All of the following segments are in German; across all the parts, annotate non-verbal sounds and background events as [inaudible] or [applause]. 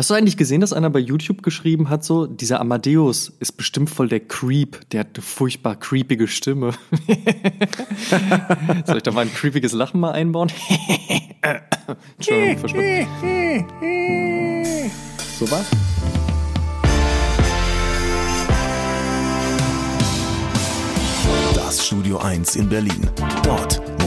Hast du eigentlich gesehen, dass einer bei YouTube geschrieben hat, so, dieser Amadeus ist bestimmt voll der Creep, der hat eine furchtbar creepige Stimme. [laughs] Soll ich da mal ein creepiges Lachen mal einbauen? [laughs] Entschuldigung, verschwunden. So was? Das Studio 1 in Berlin. Dort,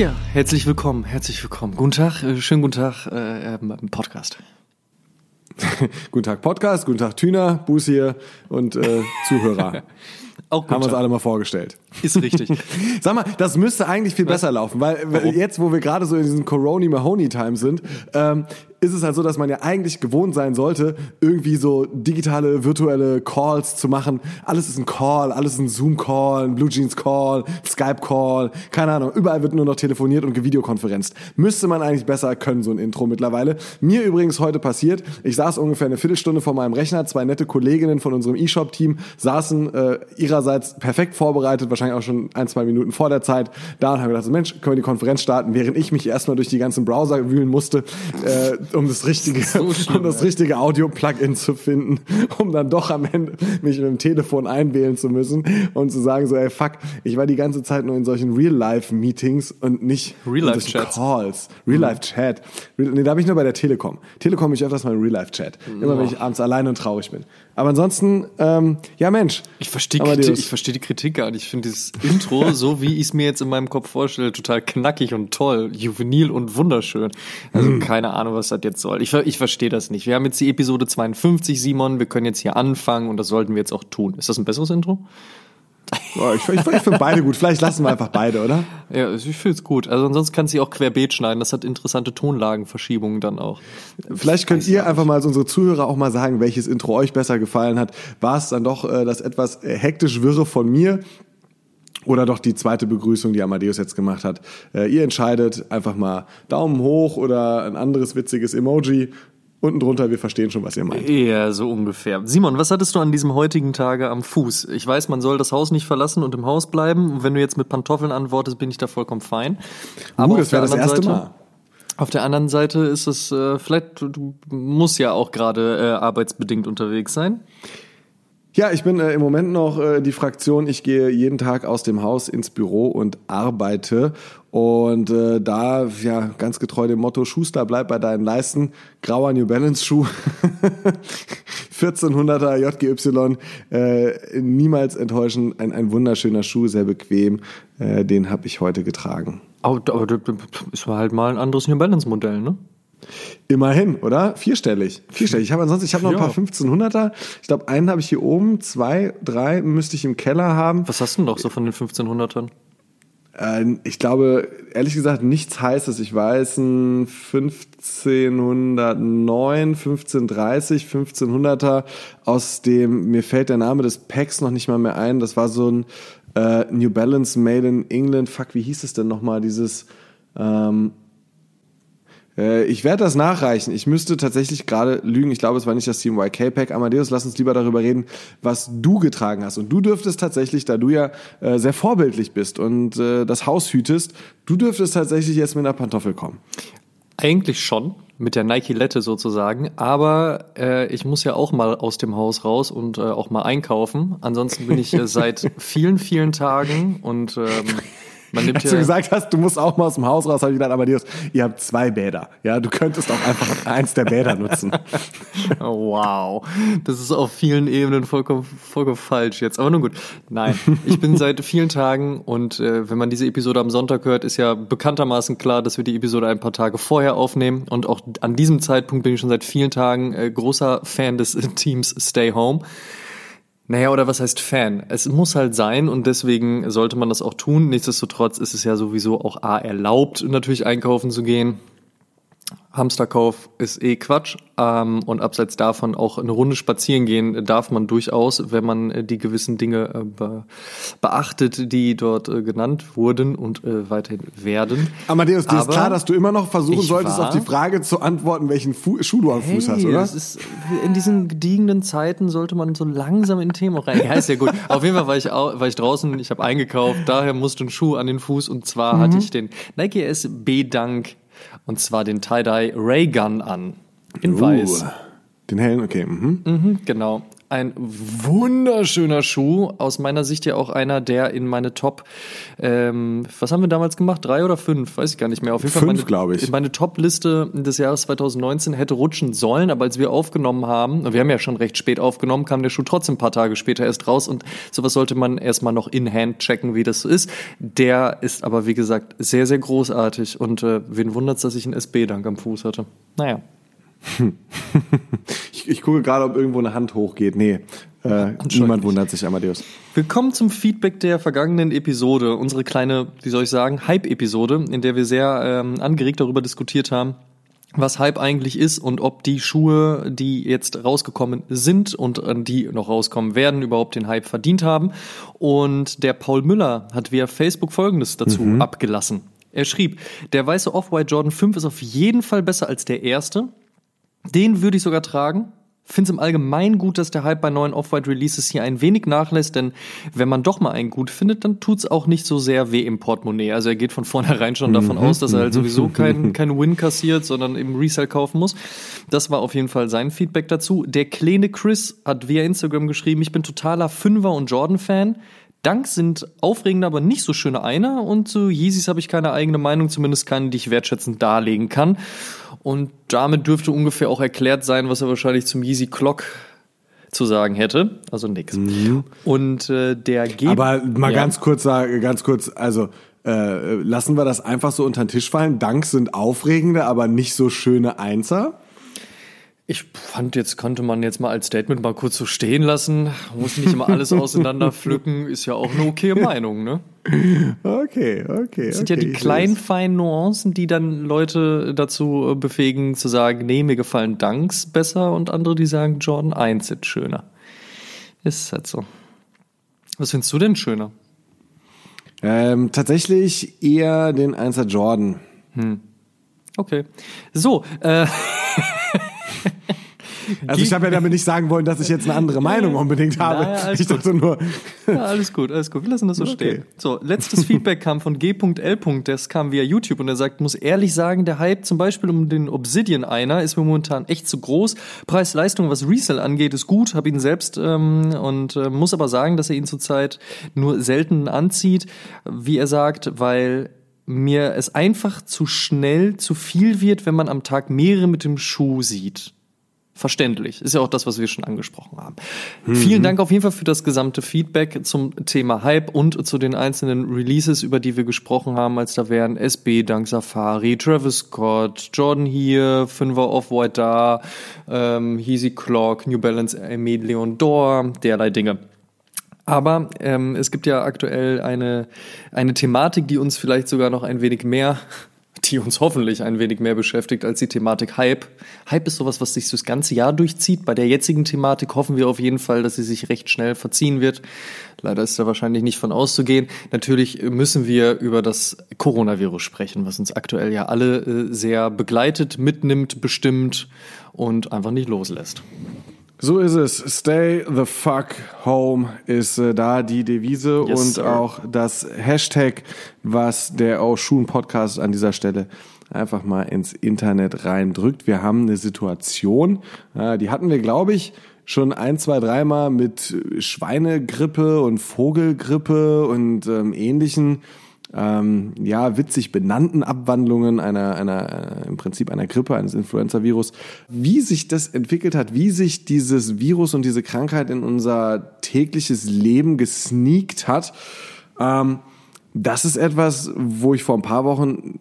Ja, herzlich willkommen, herzlich willkommen. Guten Tag, äh, schönen guten Tag äh, im Podcast. [laughs] guten Tag Podcast, guten Tag Thüner, Buß hier und äh, Zuhörer. [laughs] Auch Haben wir uns alle mal vorgestellt. Ist richtig. [laughs] Sag mal, das müsste eigentlich viel besser laufen, weil weil jetzt, wo wir gerade so in diesem Corona Mahoney Time sind, ähm, ist es halt so, dass man ja eigentlich gewohnt sein sollte, irgendwie so digitale, virtuelle Calls zu machen. Alles ist ein Call, alles ist ein Zoom-Call, ein Blue Jeans-Call, Skype-Call, keine Ahnung. Überall wird nur noch telefoniert und gevideokonferenzt. Müsste man eigentlich besser können, so ein Intro mittlerweile. Mir übrigens heute passiert, ich saß ungefähr eine Viertelstunde vor meinem Rechner, zwei nette Kolleginnen von unserem E-Shop-Team saßen äh, ihrerseits perfekt vorbereitet, wahrscheinlich auch schon ein, zwei Minuten vor der Zeit da und haben gedacht, Mensch, können wir die Konferenz starten, während ich mich erstmal durch die ganzen Browser wühlen musste, äh, um das richtige, So [laughs] schlimm, um das richtige Audio-Plugin zu finden, um dann doch am Ende mich mit dem Telefon einwählen zu müssen und zu sagen so, ey, fuck, ich war die ganze Zeit nur in solchen Real-Life-Meetings und nicht Real-Life-Chats. in solchen Calls. Real-Life-Chat. Real, nee, da bin ich nur bei der Telekom. Telekom ich öfters mal in Real-Life-Chat. Immer wenn ich abends alleine und traurig bin. Aber ansonsten, ähm, ja Mensch. Ich verstehe. Kritik, ich verstehe die Kritik gar nicht. Ich finde dieses Intro, [laughs] so wie ich es mir jetzt in meinem Kopf vorstelle, total knackig und toll, juvenil und wunderschön. Also keine Ahnung, was das jetzt soll. Ich, ich verstehe das nicht. Wir haben jetzt die Episode 52, Simon. Wir können jetzt hier anfangen und das sollten wir jetzt auch tun. Ist das ein besseres Intro? Oh, ich ich, ich finde beide gut. Vielleicht lassen wir einfach beide, oder? Ja, ich finde es gut. Also ansonsten kannst du sie auch querbeet schneiden. Das hat interessante Tonlagenverschiebungen dann auch. Vielleicht könnt ihr einfach mal als unsere Zuhörer auch mal sagen, welches Intro euch besser gefallen hat. War es dann doch äh, das etwas äh, hektisch wirre von mir oder doch die zweite Begrüßung, die Amadeus jetzt gemacht hat? Äh, ihr entscheidet einfach mal Daumen hoch oder ein anderes witziges Emoji. Unten drunter, wir verstehen schon, was ihr meint. Ja, so ungefähr. Simon, was hattest du an diesem heutigen Tage am Fuß? Ich weiß, man soll das Haus nicht verlassen und im Haus bleiben. Und wenn du jetzt mit Pantoffeln antwortest, bin ich da vollkommen fein. Uh, auf das der wäre das anderen erste Seite- Mal. Auf der anderen Seite ist es äh, vielleicht, du- du musst ja auch gerade äh, arbeitsbedingt unterwegs sein. Ja, ich bin äh, im Moment noch äh, die Fraktion, ich gehe jeden Tag aus dem Haus ins Büro und arbeite. Und äh, da, ja, ganz getreu dem Motto, Schuster, bleib bei deinen Leisten, grauer New Balance Schuh, [laughs] 1400er JGY, äh, niemals enttäuschen, ein, ein wunderschöner Schuh, sehr bequem, äh, den habe ich heute getragen. Aber, aber das ist halt mal ein anderes New Balance Modell, ne? Immerhin, oder? Vierstellig. Vierstellig. Ich habe ansonsten, ich habe noch ein paar 1500er. Ich glaube, einen habe ich hier oben, zwei, drei müsste ich im Keller haben. Was hast du denn noch so von den 1500ern? Äh, ich glaube, ehrlich gesagt, nichts Heißes. Ich weiß, ein 1509, 1530, 1500er aus dem, mir fällt der Name des Packs noch nicht mal mehr ein. Das war so ein äh, New Balance Made in England. Fuck, wie hieß es denn nochmal? Dieses, ähm, äh, ich werde das nachreichen. Ich müsste tatsächlich gerade lügen. Ich glaube, es war nicht das Team YK Pack. Amadeus, lass uns lieber darüber reden, was du getragen hast. Und du dürftest tatsächlich, da du ja äh, sehr vorbildlich bist und äh, das Haus hütest, du dürftest tatsächlich jetzt mit einer Pantoffel kommen. Eigentlich schon, mit der Nike-Lette sozusagen, aber äh, ich muss ja auch mal aus dem Haus raus und äh, auch mal einkaufen. Ansonsten bin ich äh, seit [laughs] vielen, vielen Tagen und ähm, man nimmt Als du gesagt hast, du musst auch mal aus dem Haus raus, habe ich gedacht, Amadeus, ihr habt zwei Bäder. Ja, du könntest auch einfach [laughs] eins der Bäder nutzen. [laughs] Oh, wow, das ist auf vielen Ebenen vollkommen, vollkommen falsch jetzt. Aber nun gut, nein, ich bin seit vielen Tagen und äh, wenn man diese Episode am Sonntag hört, ist ja bekanntermaßen klar, dass wir die Episode ein paar Tage vorher aufnehmen und auch an diesem Zeitpunkt bin ich schon seit vielen Tagen äh, großer Fan des [laughs] Teams Stay Home. Naja, oder was heißt Fan? Es muss halt sein und deswegen sollte man das auch tun. Nichtsdestotrotz ist es ja sowieso auch A erlaubt, natürlich einkaufen zu gehen. Hamsterkauf ist eh Quatsch. Ähm, und abseits davon auch eine Runde spazieren gehen darf man durchaus, wenn man äh, die gewissen Dinge äh, be beachtet, die dort äh, genannt wurden und äh, weiterhin werden. Amadeus, dir ist klar, dass du immer noch versuchen solltest, auf die Frage zu antworten, welchen Fu Schuh du am Fuß hast, Hey, oder? Das ist, in diesen gediegenen Zeiten sollte man so langsam in Thema rein. Ja, ist ja gut. Auf jeden Fall war ich, au- war ich draußen, ich habe eingekauft, daher musste ein Schuh an den Fuß und zwar hatte Mhm. ich den Nike SB Dunk und zwar den Tie-Dye Ray Gun an. In weiß. Uh, den hellen, okay. Mhm. Mhm, genau. Ein wunderschöner Schuh. Aus meiner Sicht ja auch einer, der in meine Top, ähm, was haben wir damals gemacht? Drei oder fünf? Weiß ich gar nicht mehr. Auf jeden Fall Fünf, meine, glaub ich. in meine Top-Liste des Jahres 2019 hätte rutschen sollen, aber als wir aufgenommen haben, und wir haben ja schon recht spät aufgenommen, kam der Schuh trotzdem ein paar Tage später erst raus und sowas sollte man erstmal noch in Hand checken, wie das so ist. Der ist aber, wie gesagt, sehr, sehr großartig und äh, wen wundert's, dass ich einen SB-Dank am Fuß hatte. Naja. [laughs] Ich, ich gucke gerade, ob irgendwo eine Hand hochgeht. Nee, äh, niemand wundert sich, Amadeus. Willkommen zum Feedback der vergangenen Episode, unsere kleine, wie soll ich sagen, Hype-Episode, in der wir sehr ähm, angeregt darüber diskutiert haben, was Hype eigentlich ist und ob die Schuhe, die jetzt rausgekommen sind und äh, die noch rauskommen werden, überhaupt den Hype verdient haben. Und der Paul Müller hat via Facebook Folgendes dazu abgelassen. Er schrieb, der weiße Off-White Jordan 5 ist auf jeden Fall besser als der erste. Den würde ich sogar tragen. Finde es im Allgemeinen gut, dass der Hype bei neuen Off-White-Releases hier ein wenig nachlässt, denn wenn man doch mal einen gut findet, dann tut's auch nicht so sehr weh im Portemonnaie. Also er geht von vornherein schon davon aus, dass er halt sowieso [laughs] keinen keinen Win kassiert, sondern im Resell kaufen muss. Das war auf jeden Fall sein Feedback dazu. Der kleine Chris hat via Instagram geschrieben, ich bin totaler Fünfer- und Jordan-Fan. Dunks sind aufregende, aber nicht so schöne Einer und zu Yeezys habe ich keine eigene Meinung, zumindest keine, die ich wertschätzend darlegen kann. Und damit dürfte ungefähr auch erklärt sein, was er wahrscheinlich zum Yeezy Clock zu sagen hätte. Also nix. Und äh, der Ge Aber mal Ja. ganz kurz sagen, ganz kurz, also äh, lassen wir das einfach so unter den Tisch fallen. Danks sind aufregende, aber nicht so schöne Einser. Ich fand, jetzt könnte man jetzt mal als Statement mal kurz so stehen lassen. Muss nicht immer alles auseinander pflücken, [laughs] ist ja auch eine okaye Meinung, ne? Okay, okay. Das sind ja die kleinen, feinen Nuancen, die dann Leute dazu äh, befähigen, zu sagen, nee, mir gefallen Dunks besser und andere, die sagen, Jordan 1 ist schöner. Ist halt so. Was findest du denn schöner? Ähm, tatsächlich eher den Einser Jordan. Okay. So, äh, [laughs] [laughs] Also ich habe ja damit nicht sagen wollen, dass ich jetzt eine andere Meinung unbedingt habe. Naja, alles ich dachte nur, [laughs] Ja, alles gut, alles gut. Wir lassen das so Okay. stehen. So, letztes Feedback kam von G.L. Das kam via YouTube und er sagt, muss ehrlich sagen, der Hype zum Beispiel um den Obsidian einer ist mir momentan echt zu groß. Preis-Leistung, was Resell angeht, ist gut. Habe ihn selbst ähm, und äh, muss aber sagen, dass er ihn zurzeit nur selten anzieht, wie er sagt, weil mir es einfach zu schnell zu viel wird, wenn man am Tag mehrere mit dem Schuh sieht. Verständlich. Ist ja auch das, was wir schon angesprochen haben. Vielen Dank auf jeden Fall für das gesamte Feedback zum Thema Hype und zu den einzelnen Releases, über die wir gesprochen haben, als da wären SB, Dank Safari, Travis Scott, Jordan hier, Fünfer Off-White da, ähm, Yeezy Clock, New Balance Emile Leon Dor, derlei Dinge. Aber ähm, es gibt ja aktuell eine, eine Thematik, die uns vielleicht sogar noch ein wenig mehr, [laughs] die uns hoffentlich ein wenig mehr beschäftigt als die Thematik Hype. Hype ist sowas, was sich das ganze Jahr durchzieht. Bei der jetzigen Thematik hoffen wir auf jeden Fall, dass sie sich recht schnell verziehen wird. Leider ist da wahrscheinlich nicht von auszugehen. Natürlich müssen wir über das Coronavirus sprechen, was uns aktuell ja alle äh, sehr begleitet, mitnimmt, bestimmt und einfach nicht loslässt. So ist es. Stay the fuck home ist äh, da die Devise Yes, und sir. auch das Hashtag, was der auch Schuhen Podcast an dieser Stelle einfach mal ins Internet reindrückt. Wir haben eine Situation, äh, die hatten wir, glaube ich, schon ein, zwei, dreimal mit Schweinegrippe und Vogelgrippe und ähm, ähnlichen ähm, ja, witzig benannten Abwandlungen einer, einer, äh, im Prinzip einer Grippe, eines Influenza-Virus, wie sich das entwickelt hat, wie sich dieses Virus und diese Krankheit in unser tägliches Leben gesneakt hat, ähm, das ist etwas, wo ich vor ein paar Wochen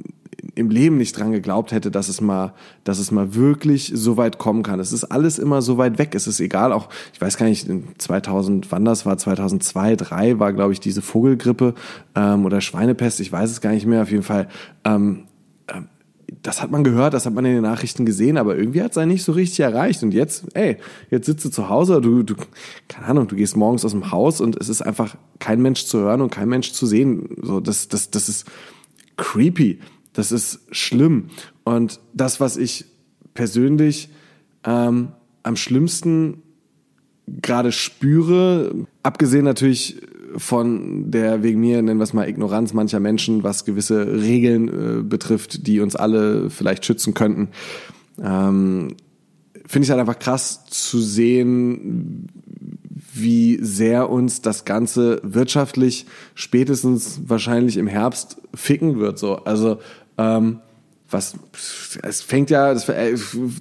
im Leben nicht dran geglaubt hätte, dass es mal, dass es mal wirklich so weit kommen kann. Es ist alles immer so weit weg. Es ist egal, auch, ich weiß gar nicht, in 2000, wann das war, 2002, 2003 war, glaube ich, diese Vogelgrippe ähm, oder Schweinepest, ich weiß es gar nicht mehr, auf jeden Fall. Ähm, ähm, das hat man gehört, das hat man in den Nachrichten gesehen, aber irgendwie hat es einen nicht so richtig erreicht. Und jetzt, ey, jetzt sitzt du zu Hause, du, du, keine Ahnung, du gehst morgens aus dem Haus und es ist einfach kein Mensch zu hören und kein Mensch zu sehen. So, das, das, das ist creepy. Das ist schlimm. Und das, was ich persönlich ähm, am schlimmsten gerade spüre, abgesehen natürlich von der wegen mir, nennen wir es mal, Ignoranz mancher Menschen, was gewisse Regeln äh, betrifft, die uns alle vielleicht schützen könnten. Ähm, Finde ich halt einfach krass zu sehen, wie sehr uns das Ganze wirtschaftlich spätestens wahrscheinlich im Herbst ficken wird. So, also ähm, was es fängt ja, das,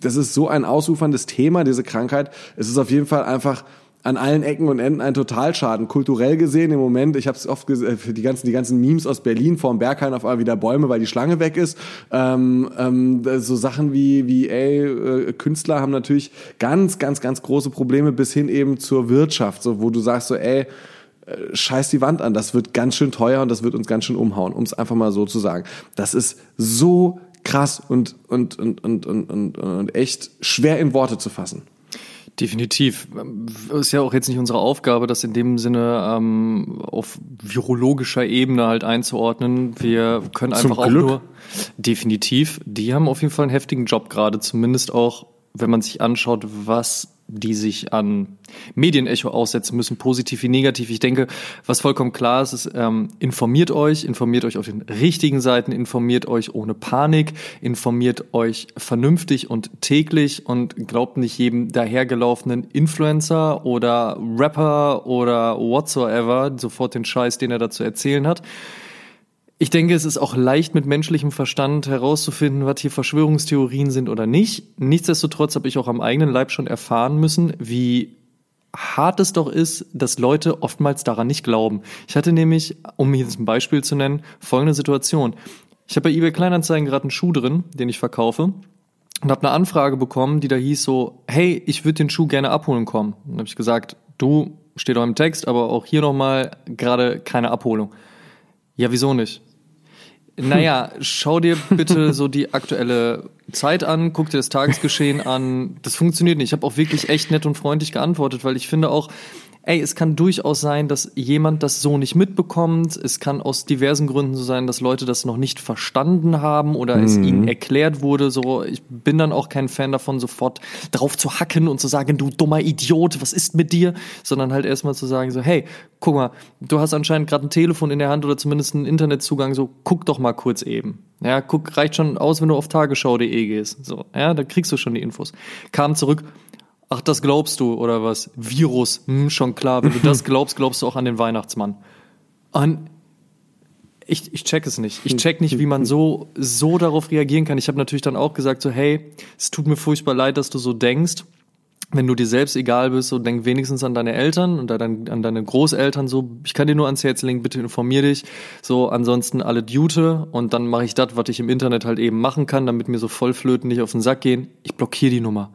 das ist so ein ausuferndes Thema, diese Krankheit. Es ist auf jeden Fall einfach an allen Ecken und Enden ein Totalschaden. Kulturell gesehen im Moment, ich habe es oft gesehen, äh, die ganzen, die ganzen Memes aus Berlin vorm Berghain auf einmal wieder Bäume, weil die Schlange weg ist. Ähm, ähm, so Sachen wie, wie ey, äh, Künstler haben natürlich ganz, ganz, ganz große Probleme bis hin eben zur Wirtschaft, so wo du sagst so, ey, äh, scheiß die Wand an, das wird ganz schön teuer und das wird uns ganz schön umhauen, um es einfach mal so zu sagen. Das ist so krass und, und, und, und, und, und, und echt schwer in Worte zu fassen. Definitiv. Ist ja auch jetzt nicht unsere Aufgabe, das in dem Sinne ähm, auf virologischer Ebene halt einzuordnen. Wir können einfach Zum auch Glück. nur definitiv. Die haben auf jeden Fall einen heftigen Job gerade, zumindest auch, wenn man sich anschaut, was die sich an Medienecho aussetzen müssen, positiv wie negativ. Ich denke, was vollkommen klar ist, ist, ähm, informiert euch, informiert euch auf den richtigen Seiten, informiert euch ohne Panik, informiert euch vernünftig und täglich und glaubt nicht jedem dahergelaufenen Influencer oder Rapper oder whatsoever sofort den Scheiß, den er dazu erzählen hat. Ich denke, es ist auch leicht mit menschlichem Verstand herauszufinden, was hier Verschwörungstheorien sind oder nicht. Nichtsdestotrotz habe ich auch am eigenen Leib schon erfahren müssen, wie hart es doch ist, dass Leute oftmals daran nicht glauben. Ich hatte nämlich, um hier ein Beispiel zu nennen, folgende Situation. Ich habe bei eBay Kleinanzeigen gerade einen Schuh drin, den ich verkaufe und habe eine Anfrage bekommen, die da hieß so, hey, ich würde den Schuh gerne abholen kommen. Dann habe ich gesagt, du, steht auch im Text, aber auch hier nochmal gerade keine Abholung. Ja, wieso nicht? Naja, [laughs] schau dir bitte so die aktuelle Zeit an, guck dir das Tagesgeschehen an. Das funktioniert nicht. Ich habe auch wirklich echt nett und freundlich geantwortet, weil ich finde auch, ey, es kann durchaus sein, dass jemand das so nicht mitbekommt. Es kann aus diversen Gründen so sein, dass Leute das noch nicht verstanden haben oder mhm. es ihnen erklärt wurde. So, ich bin dann auch kein Fan davon, sofort drauf zu hacken und zu sagen, du dummer Idiot, was ist mit dir? Sondern halt erstmal zu sagen, so, hey, guck mal, du hast anscheinend gerade ein Telefon in der Hand oder zumindest einen Internetzugang, so guck doch mal kurz eben. Ja, guck, reicht schon aus, wenn du auf tagesschau.de gehst. So, ja, da kriegst du schon die Infos. Kam zurück, Ach, das glaubst du, oder was? Virus, hm, schon klar. Wenn du das [laughs] glaubst, glaubst du auch an den Weihnachtsmann. Und ich, ich check es nicht. Ich check nicht, wie man so, so darauf reagieren kann. Ich habe natürlich dann auch gesagt, so, hey, es tut mir furchtbar leid, dass du so denkst. Wenn du dir selbst egal bist, so denk wenigstens an deine Eltern und an, deine Großeltern. So, ich kann dir nur ans Herz legen, bitte informier dich. So, ansonsten alle Dute und dann mache ich das, was ich im Internet halt eben machen kann, damit mir so Vollflöten nicht auf den Sack gehen. Ich blockiere die Nummer.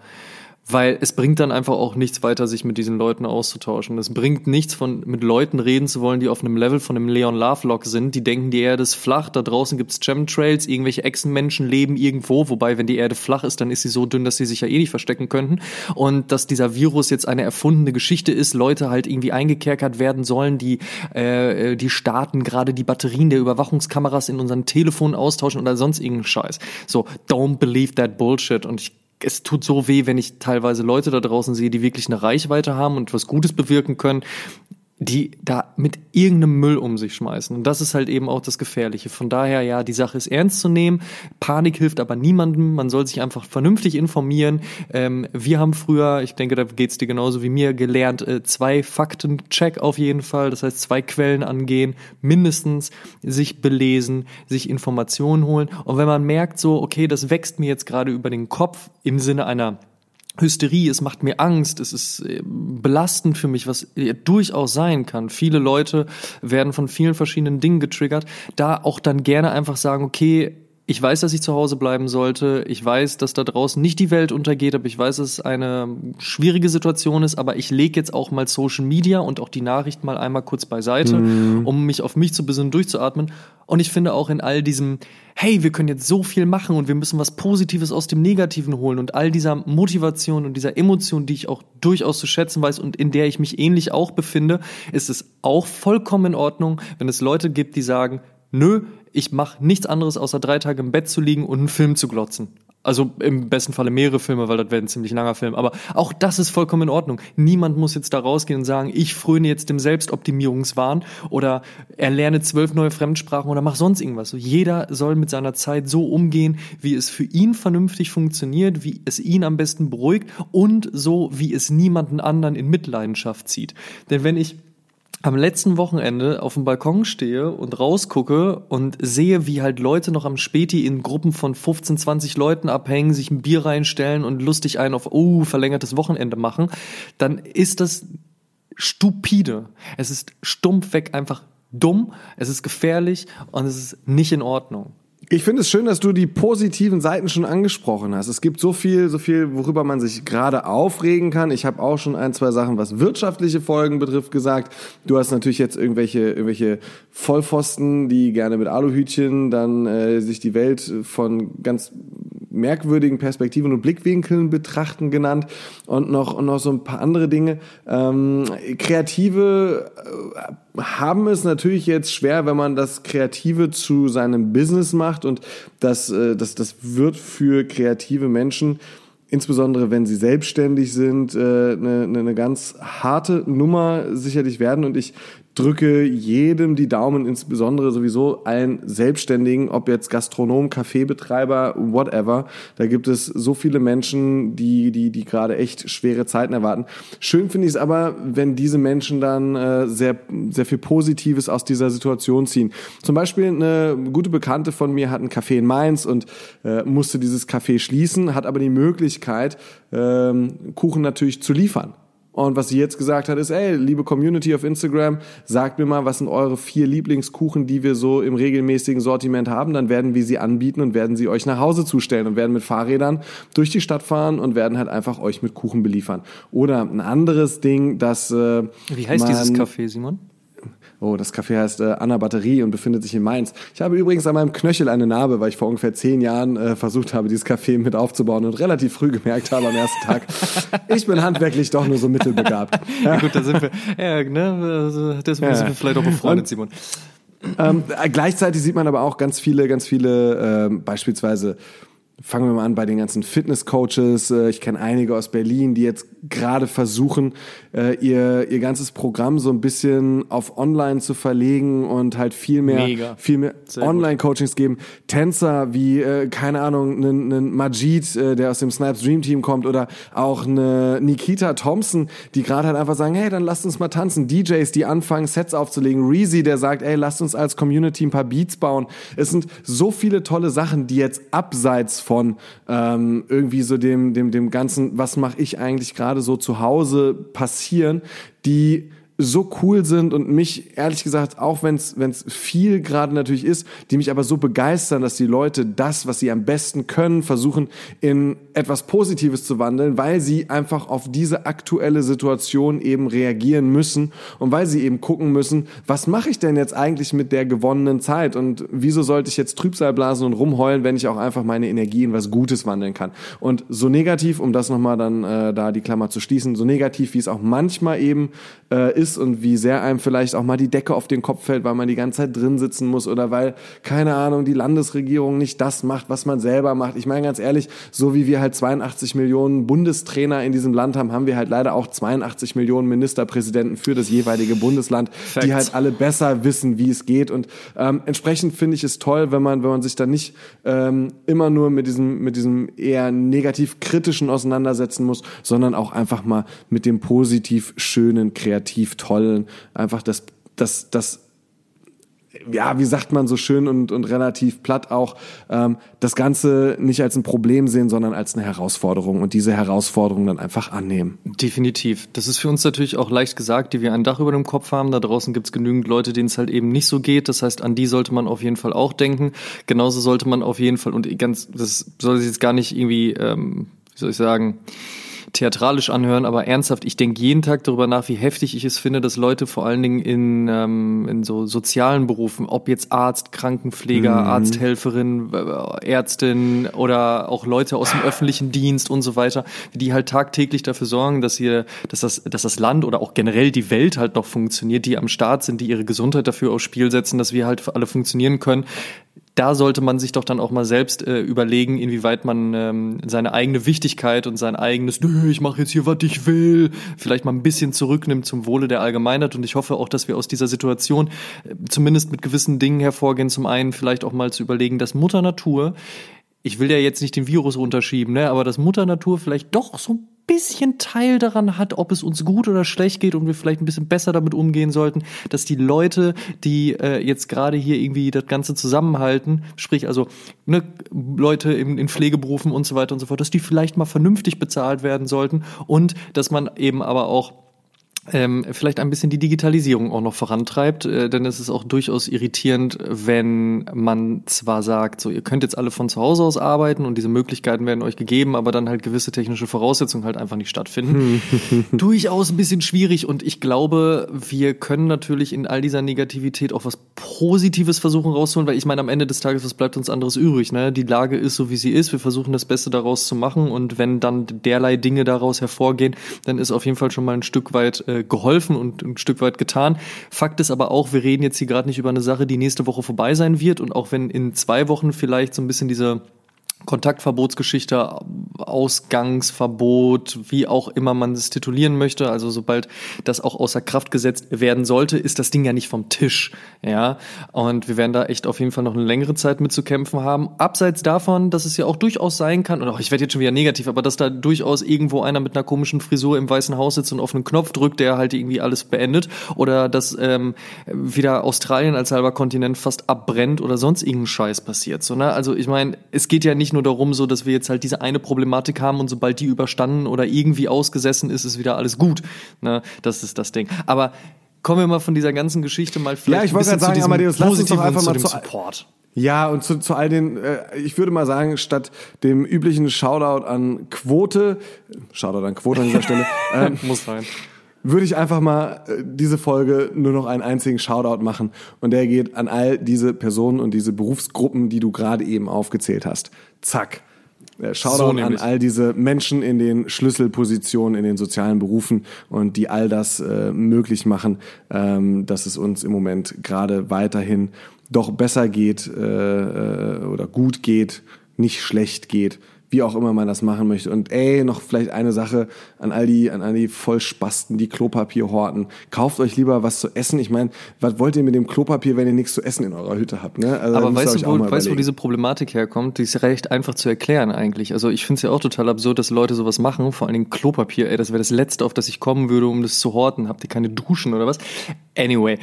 Weil es bringt dann einfach auch nichts weiter, sich mit diesen Leuten auszutauschen. Es bringt nichts, von mit Leuten reden zu wollen, die auf einem Level von einem Leon Lovelock sind. Die denken, die Erde ist flach, da draußen gibt's Chemtrails, irgendwelche Echsenmenschen leben irgendwo, wobei, wenn die Erde flach ist, dann ist sie so dünn, dass sie sich ja eh nicht verstecken könnten. Und dass dieser Virus jetzt eine erfundene Geschichte ist, Leute halt irgendwie eingekerkert werden sollen, die, äh, die Staaten gerade die Batterien der Überwachungskameras in unseren Telefonen austauschen oder sonst irgendeinen Scheiß. So, don't believe that bullshit. Und ich es tut so weh, wenn ich teilweise Leute da draußen sehe, die wirklich eine Reichweite haben und was Gutes bewirken können die da mit irgendeinem Müll um sich schmeißen. Und das ist halt eben auch das Gefährliche. Von daher, ja, die Sache ist ernst zu nehmen. Panik hilft aber niemandem. Man soll sich einfach vernünftig informieren. Ähm, wir haben früher, ich denke, da geht's dir genauso wie mir, gelernt, äh, zwei Fakten-Check auf jeden Fall. Das heißt, zwei Quellen angehen, mindestens sich belesen, sich Informationen holen. Und wenn man merkt so, okay, das wächst mir jetzt gerade über den Kopf im Sinne einer Hysterie, es macht mir Angst, es ist äh, belastend für mich, was durchaus sein kann. Viele Leute werden von vielen verschiedenen Dingen getriggert, da auch dann gerne einfach sagen, okay, ich weiß, dass ich zu Hause bleiben sollte. Ich weiß, dass da draußen nicht die Welt untergeht, aber ich weiß, dass es eine schwierige Situation ist. Aber ich lege jetzt auch mal Social Media und auch die Nachrichten mal einmal kurz beiseite, mhm. um mich auf mich zu besinnen, durchzuatmen. Und ich finde auch in all diesem, hey, wir können jetzt so viel machen und wir müssen was Positives aus dem Negativen holen und all dieser Motivation und dieser Emotion, die ich auch durchaus zu schätzen weiß und in der ich mich ähnlich auch befinde, ist es auch vollkommen in Ordnung, wenn es Leute gibt, die sagen, nö, ich mache nichts anderes, außer drei Tage im Bett zu liegen und einen Film zu glotzen. Also im besten Falle mehrere Filme, weil das wäre ein ziemlich langer Film. Aber auch das ist vollkommen in Ordnung. Niemand muss jetzt da rausgehen und sagen, ich fröne jetzt dem Selbstoptimierungswahn oder erlerne zwölf neue Fremdsprachen oder mach sonst irgendwas. So, jeder soll mit seiner Zeit so umgehen, wie es für ihn vernünftig funktioniert, wie es ihn am besten beruhigt und so, wie es niemanden anderen in Mitleidenschaft zieht. Denn wenn ich am letzten Wochenende auf dem Balkon stehe und rausgucke und sehe, wie halt Leute noch am Späti in Gruppen von 15, 20 Leuten abhängen, sich ein Bier reinstellen und lustig einen auf, oh, verlängertes Wochenende machen, dann ist das stupide. Es ist stumpf weg einfach dumm, es ist gefährlich und es ist nicht in Ordnung. Ich finde es schön, dass du die positiven Seiten schon angesprochen hast. Es gibt so viel, so viel, worüber man sich gerade aufregen kann. Ich habe auch schon ein, zwei Sachen, was wirtschaftliche Folgen betrifft, gesagt. Du hast natürlich jetzt irgendwelche, irgendwelche Vollpfosten, die gerne mit Aluhütchen dann äh, sich die Welt von ganz merkwürdigen Perspektiven und Blickwinkeln betrachten genannt und noch, und noch so ein paar andere Dinge. Ähm, Kreative äh, haben es natürlich jetzt schwer, wenn man das Kreative zu seinem Business macht und das, äh, das, das wird für kreative Menschen insbesondere wenn sie selbstständig sind, äh, eine, eine ganz harte Nummer sicherlich werden. Und ich drücke jedem die Daumen, insbesondere sowieso allen Selbstständigen, ob jetzt Gastronom, Kaffeebetreiber, whatever. Da gibt es so viele Menschen, die, die, die gerade echt schwere Zeiten erwarten. Schön finde ich es aber, wenn diese Menschen dann äh, sehr, sehr viel Positives aus dieser Situation ziehen. Zum Beispiel eine gute Bekannte von mir hat ein Café in Mainz und äh, musste dieses Café schließen, hat aber die Möglichkeit, ähm, Kuchen natürlich zu liefern. Und was sie jetzt gesagt hat, ist, ey, liebe Community auf Instagram, sagt mir mal, was sind eure vier Lieblingskuchen, die wir so im regelmäßigen Sortiment haben. Dann werden wir sie anbieten und werden sie euch nach Hause zustellen und werden mit Fahrrädern durch die Stadt fahren und werden halt einfach euch mit Kuchen beliefern. Oder ein anderes Ding, das... Äh, Wie heißt dieses Café, Simon? Oh, das Café heißt äh, Anna Batterie und befindet sich in Mainz. Ich habe übrigens an meinem Knöchel eine Narbe, weil ich vor ungefähr zehn Jahren äh, versucht habe, dieses Café mit aufzubauen und relativ früh gemerkt habe am ersten Tag, [laughs] ich bin handwerklich doch nur so mittelbegabt. [laughs] Ja, gut, da sind wir, ja, ne, also deswegen ja. sind wir vielleicht auch befreundet, Simon. Ähm, gleichzeitig sieht man aber auch ganz viele, ganz viele, ähm, beispielsweise Fangen wir mal an bei den ganzen Fitness-Coaches. Äh, ich kenne einige aus Berlin, die jetzt gerade versuchen, äh, ihr, ihr ganzes Programm so ein bisschen auf online zu verlegen und halt viel mehr, Mega. viel mehr Online-Coachings geben. Tänzer wie, äh, keine Ahnung, einen Majid, der aus dem Snipes Dream Team kommt oder auch eine Nikita Thompson, die gerade halt einfach sagen, hey, dann lasst uns mal tanzen. DJs, die anfangen, Sets aufzulegen. Reezy, der sagt, ey, lasst uns als Community ein paar Beats bauen. Es sind so viele tolle Sachen, die jetzt abseits von ähm, irgendwie so dem, dem, dem Ganzen, was mache ich eigentlich gerade so zu Hause passieren, die so cool sind und mich ehrlich gesagt, auch wenn es viel gerade natürlich ist, die mich aber so begeistern, dass die Leute das, was sie am besten können, versuchen in etwas Positives zu wandeln, weil sie einfach auf diese aktuelle Situation eben reagieren müssen und weil sie eben gucken müssen, was mache ich denn jetzt eigentlich mit der gewonnenen Zeit und wieso sollte ich jetzt Trübsal blasen und rumheulen, wenn ich auch einfach meine Energie in was Gutes wandeln kann. Und so negativ, um das nochmal dann äh, da die Klammer zu schließen, so negativ wie es auch manchmal eben äh, ist und wie sehr einem vielleicht auch mal die Decke auf den Kopf fällt, weil man die ganze Zeit drin sitzen muss oder weil, keine Ahnung, die Landesregierung nicht das macht, was man selber macht. Ich meine ganz ehrlich, so wie wir halt 82 Millionen Bundestrainer in diesem Land haben, haben wir halt leider auch 82 Millionen Ministerpräsidenten für das jeweilige Bundesland, Fact. die halt alle besser wissen, wie es geht. Und ähm, entsprechend finde ich es toll, wenn man, wenn man sich dann nicht ähm, immer nur mit diesem, mit diesem eher negativ kritischen auseinandersetzen muss, sondern auch einfach mal mit dem positiv schönen, tollen, einfach das, das, das ja, wie sagt man so schön und, und relativ platt auch, ähm, das Ganze nicht als ein Problem sehen, sondern als eine Herausforderung und diese Herausforderung dann einfach annehmen. Definitiv. Das ist für uns natürlich auch leicht gesagt, die wir ein Dach über dem Kopf haben. Da draußen gibt es genügend Leute, denen es halt eben nicht so geht. Das heißt, an die sollte man auf jeden Fall auch denken. Genauso sollte man auf jeden Fall, und ganz, das soll sich jetzt gar nicht irgendwie, ähm, wie soll ich sagen, theatralisch anhören, aber ernsthaft, ich denke jeden Tag darüber nach, wie heftig ich es finde, dass Leute vor allen Dingen in, ähm, in so sozialen Berufen, ob jetzt Arzt, Krankenpfleger, mhm. Arzthelferin, äh, Ärztin oder auch Leute aus dem öffentlichen Dienst und so weiter, die halt tagtäglich dafür sorgen, dass hier, dass das, dass das Land oder auch generell die Welt halt noch funktioniert, die am Start sind, die ihre Gesundheit dafür aufs Spiel setzen, dass wir halt alle funktionieren können da sollte man sich doch dann auch mal selbst äh, überlegen, inwieweit man ähm, seine eigene Wichtigkeit und sein eigenes, Nö, ich mache jetzt hier, was ich will, vielleicht mal ein bisschen zurücknimmt zum Wohle der Allgemeinheit. Und ich hoffe auch, dass wir aus dieser Situation äh, zumindest mit gewissen Dingen hervorgehen. Zum einen vielleicht auch mal zu überlegen, dass Mutter Natur ich will ja jetzt nicht den Virus runterschieben, ne, aber dass Mutter Natur vielleicht doch so ein bisschen Teil daran hat, ob es uns gut oder schlecht geht und wir vielleicht ein bisschen besser damit umgehen sollten, dass die Leute, die äh, jetzt gerade hier irgendwie das Ganze zusammenhalten, sprich also ne, Leute in, in Pflegeberufen und so weiter und so fort, dass die vielleicht mal vernünftig bezahlt werden sollten und dass man eben aber auch ähm, vielleicht ein bisschen die Digitalisierung auch noch vorantreibt, äh, denn es ist auch durchaus irritierend, wenn man zwar sagt, so ihr könnt jetzt alle von zu Hause aus arbeiten und diese Möglichkeiten werden euch gegeben, aber dann halt gewisse technische Voraussetzungen halt einfach nicht stattfinden. [laughs] durchaus ein bisschen schwierig und ich glaube, wir können natürlich in all dieser Negativität auch was Positives versuchen rauszuholen, weil ich meine, am Ende des Tages, was bleibt uns anderes übrig? Ne? Die Lage ist so, wie sie ist. Wir versuchen das Beste daraus zu machen und wenn dann derlei Dinge daraus hervorgehen, dann ist auf jeden Fall schon mal ein Stück weit äh, geholfen und ein Stück weit getan. Fakt ist aber auch, wir reden jetzt hier gerade nicht über eine Sache, die nächste Woche vorbei sein wird und auch wenn in zwei Wochen vielleicht so ein bisschen diese Kontaktverbotsgeschichte, Ausgangsverbot, wie auch immer man es titulieren möchte. Also sobald das auch außer Kraft gesetzt werden sollte, ist das Ding ja nicht vom Tisch. Ja, und wir werden da echt auf jeden Fall noch eine längere Zeit mit zu kämpfen haben. Abseits davon, dass es ja auch durchaus sein kann, oder ich werde jetzt schon wieder negativ, aber dass da durchaus irgendwo einer mit einer komischen Frisur im Weißen Haus sitzt und auf einen Knopf drückt, der halt irgendwie alles beendet, oder dass ähm, wieder Australien als halber Kontinent fast abbrennt oder sonst irgendein Scheiß passiert. So, ne? Also ich meine, es geht ja nicht nur darum, so dass wir jetzt halt diese eine Problematik haben und sobald die überstanden oder irgendwie ausgesessen ist, ist wieder alles gut. Ne? Das ist das Ding. Aber kommen wir mal von dieser ganzen Geschichte mal vielleicht ja, ich wollte gerade sagen, Amadeus, lass uns doch einfach mal zu Support. Ja, und zu, zu all den, äh, ich würde mal sagen, statt dem üblichen Shoutout an Quote, Shoutout an Quote an dieser Stelle, [laughs] ähm, muss rein würde ich einfach mal äh, diese Folge nur noch einen einzigen Shoutout machen. Und der geht an all diese Personen und diese Berufsgruppen, die du gerade eben aufgezählt hast. Zack. Äh, Shoutout so an all diese Menschen in den Schlüsselpositionen in den sozialen Berufen und die all das äh, möglich machen, ähm, dass es uns im Moment gerade weiterhin doch besser geht äh, äh oder gut geht, nicht schlecht geht wie auch immer man das machen möchte. Und ey, noch vielleicht eine Sache an all die, an all die Vollspasten, die Klopapier horten. Kauft euch lieber was zu essen. Ich meine, was wollt ihr mit dem Klopapier, wenn ihr nichts zu essen in eurer Hütte habt? Ne? Also, Aber weißt du, wo, weißt, wo diese Problematik herkommt? Die ist recht einfach zu erklären eigentlich. Also ich finde es ja auch total absurd, dass Leute sowas machen. Vor allen Dingen Klopapier, ey, das wäre das Letzte, auf das ich kommen würde, um das zu horten. Habt ihr keine Duschen oder was? Anyway,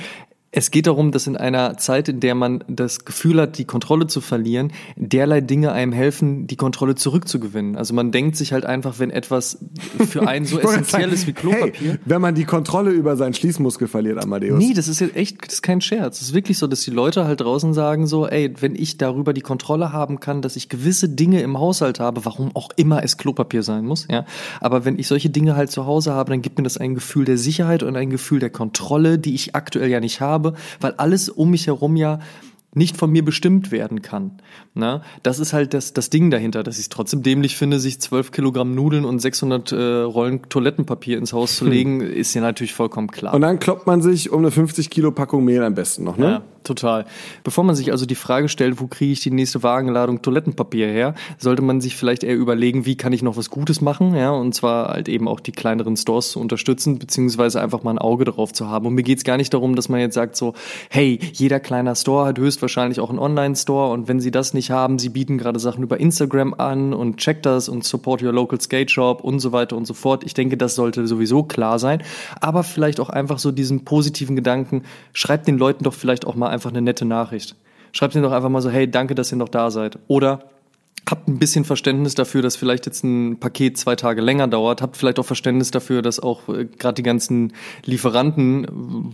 es geht darum, dass in einer Zeit, in der man das Gefühl hat, die Kontrolle zu verlieren, derlei Dinge einem helfen, die Kontrolle zurückzugewinnen. Also man denkt sich halt einfach, wenn etwas für einen so [laughs] essentiell ist wie Klopapier. Hey, wenn man die Kontrolle über seinen Schließmuskel verliert, Amadeus. Nee, das ist jetzt echt, das ist kein Scherz. Es ist wirklich so, dass die Leute halt draußen sagen so, ey, wenn ich darüber die Kontrolle haben kann, dass ich gewisse Dinge im Haushalt habe, warum auch immer es Klopapier sein muss, ja. Aber wenn ich solche Dinge halt zu Hause habe, dann gibt mir das ein Gefühl der Sicherheit und ein Gefühl der Kontrolle, die ich aktuell ja nicht habe habe, weil alles um mich herum ja nicht von mir bestimmt werden kann. Na, das ist halt das, das Ding dahinter, dass ich es trotzdem dämlich finde, sich 12 Kilogramm Nudeln und 600 äh, Rollen Toilettenpapier ins Haus zu hm. legen, hm. ist ja natürlich vollkommen klar. Und dann kloppt man sich um eine 50 Kilo Packung Mehl am besten noch, ne? Ja, total. Bevor man sich also die Frage stellt, wo kriege ich die nächste Wagenladung Toilettenpapier her, sollte man sich vielleicht eher überlegen, wie kann ich noch was Gutes machen, ja, und zwar halt eben auch die kleineren Stores zu unterstützen, beziehungsweise einfach mal ein Auge darauf zu haben. Und mir geht's gar nicht darum, dass man jetzt sagt so, hey, jeder kleiner Store hat höchstwahrscheinlich auch einen Online-Store und wenn sie das nicht haben, sie bieten gerade Sachen über Instagram an und check das und support your local skate shop und so weiter und so fort. Ich denke, das sollte sowieso klar sein, aber vielleicht auch einfach so diesen positiven Gedanken, schreibt den Leuten doch vielleicht auch mal einfach eine nette Nachricht. Schreibt ihnen doch einfach mal so, hey, danke, dass ihr noch da seid. Oder habt ein bisschen Verständnis dafür, dass vielleicht jetzt ein Paket zwei Tage länger dauert. Habt vielleicht auch Verständnis dafür, dass auch äh, gerade die ganzen Lieferanten äh,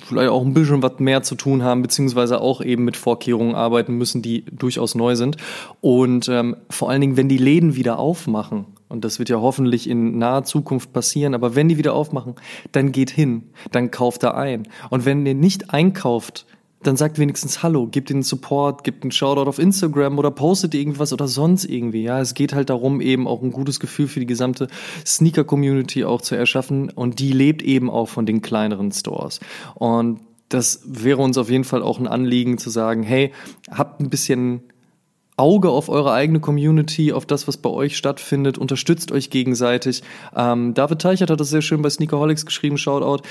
vielleicht auch ein bisschen was mehr zu tun haben, beziehungsweise auch eben mit Vorkehrungen arbeiten müssen, die durchaus neu sind. Und ähm, vor allen Dingen, wenn die Läden wieder aufmachen, und das wird ja hoffentlich in naher Zukunft passieren, aber wenn die wieder aufmachen, dann geht hin, dann kauft da ein. Und wenn ihr nicht einkauft, dann sagt wenigstens Hallo, gebt ihnen Support, gebt einen Shoutout auf Instagram oder postet irgendwas oder sonst irgendwie. Ja, es geht halt darum, eben auch ein gutes Gefühl für die gesamte Sneaker-Community auch zu erschaffen und die lebt eben auch von den kleineren Stores. Und das wäre uns auf jeden Fall auch ein Anliegen zu sagen, hey, habt ein bisschen Auge auf eure eigene Community, auf das, was bei euch stattfindet, unterstützt euch gegenseitig. Ähm, David Teichert hat das sehr schön bei Sneakerholics geschrieben, Shoutout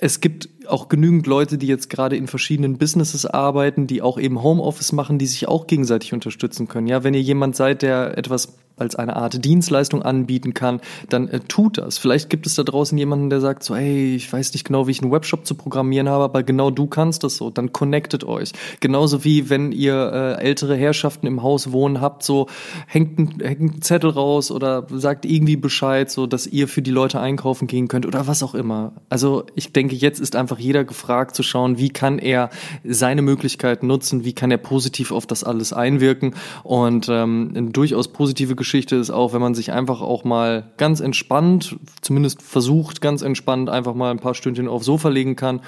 es gibt auch genügend Leute, die jetzt gerade in verschiedenen Businesses arbeiten, die auch eben Homeoffice machen, die sich auch gegenseitig unterstützen können. Ja, wenn ihr jemand seid, der etwas als eine Art Dienstleistung anbieten kann, dann äh, tut das. Vielleicht gibt es da draußen jemanden, der sagt so, hey, ich weiß nicht genau, wie ich einen Webshop zu programmieren habe, aber genau du kannst das so. Dann connectet euch. Genauso wie wenn ihr äh, ältere Herrschaften im Haus wohnen habt, so hängt ein, hängt ein Zettel raus oder sagt irgendwie Bescheid, so dass ihr für die Leute einkaufen gehen könnt oder was auch immer. Also ich denke, jetzt ist einfach jeder gefragt zu schauen, wie kann er seine Möglichkeiten nutzen, wie kann er positiv auf das alles einwirken und ähm, durchaus positive Geschichte Geschichte ist auch, wenn man sich einfach auch mal ganz entspannt, zumindest versucht, ganz entspannt einfach mal ein paar Stündchen aufs Sofa legen kann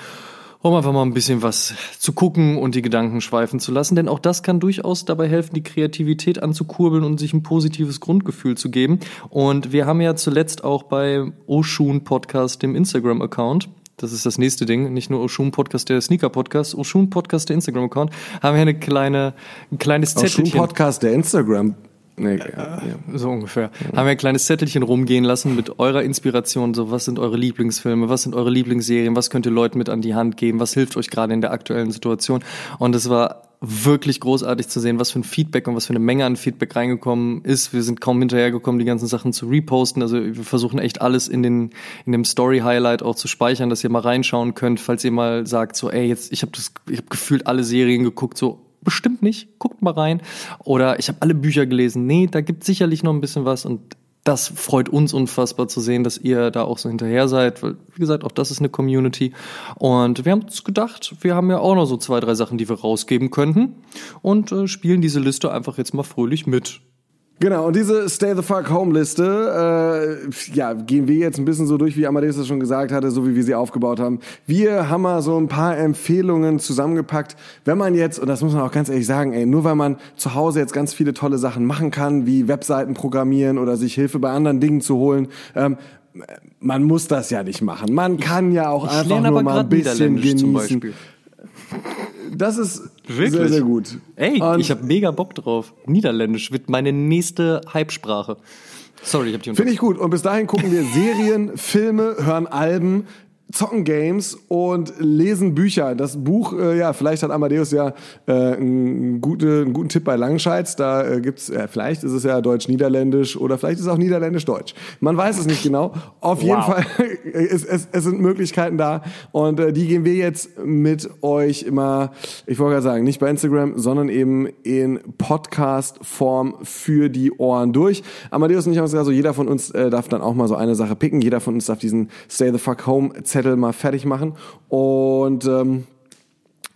um einfach mal ein bisschen was zu gucken und die Gedanken schweifen zu lassen. Denn auch das kann durchaus dabei helfen, die Kreativität anzukurbeln und sich ein positives Grundgefühl zu geben. Und wir haben ja zuletzt auch bei Oshun Podcast, dem Instagram-Account, das ist das nächste Ding, nicht nur Oshun Podcast, der Sneaker Podcast, Oshun Podcast, der Instagram Account, haben wir eine kleine, ein kleines Zettelchen. Oshun Podcast, der Instagram Nee, ja, ja. So ungefähr. Ja. Haben wir ein kleines Zettelchen rumgehen lassen mit eurer Inspiration. So, was sind eure Lieblingsfilme? Was sind eure Lieblingsserien? Was könnt ihr Leuten mit an die Hand geben? Was hilft euch gerade in der aktuellen Situation? Und es war wirklich großartig zu sehen, was für ein Feedback und was für eine Menge an Feedback reingekommen ist. Wir sind kaum hinterhergekommen, die ganzen Sachen zu reposten. Also wir versuchen echt alles in den in dem Story Highlight auch zu speichern, dass ihr mal reinschauen könnt, falls ihr mal sagt so, ey, jetzt ich habe das ich habe gefühlt alle Serien geguckt, so bestimmt nicht, guckt mal rein. Oder ich habe alle Bücher gelesen. Nee, da gibt sicherlich noch ein bisschen was und das freut uns unfassbar zu sehen, dass ihr da auch so hinterher seid, weil, wie gesagt, auch das ist eine Community. Und wir haben uns gedacht, wir haben ja auch noch so zwei, drei Sachen, die wir rausgeben könnten und äh, spielen diese Liste einfach jetzt mal fröhlich mit. Genau, und diese Stay the Fuck Home Liste, äh, ja, gehen wir jetzt ein bisschen so durch, wie Amadeus das schon gesagt hatte, so wie wir sie aufgebaut haben. Wir haben mal so ein paar Empfehlungen zusammengepackt. Wenn man jetzt, und das muss man auch ganz ehrlich sagen, ey, nur weil man zu Hause jetzt ganz viele tolle Sachen machen kann, wie Webseiten programmieren oder sich Hilfe bei anderen Dingen zu holen, ähm, man muss das ja nicht machen. Man kann ja auch ich einfach nur mal ein bisschen genießen. Das ist Wirklich? sehr, sehr gut. Ey, Und ich habe mega Bock drauf. Niederländisch wird meine nächste Hype-Sprache. Sorry, ich habe die Finde ich gut. Und bis dahin gucken wir Serien, Filme, hören Alben, zocken Games und lesen Bücher. Das Buch, äh, ja, vielleicht hat Amadeus ja äh, einen, gute, einen guten Tipp bei Langscheids. Da äh, gibt's, äh, vielleicht ist es ja Deutsch-Niederländisch oder vielleicht ist es auch Niederländisch-Deutsch. Man weiß es nicht genau. Auf wow. jeden Fall, [laughs] es, es, es sind Möglichkeiten da und äh, die gehen wir jetzt mit euch immer, ich wollte gerade sagen, nicht bei Instagram, sondern eben in Podcast-Form für die Ohren durch. Amadeus und ich haben uns gesagt, so jeder von uns äh, darf dann auch mal so eine Sache picken. Jeder von uns darf diesen Stay the Fuck Home Zettel mal fertig machen. Und ähm,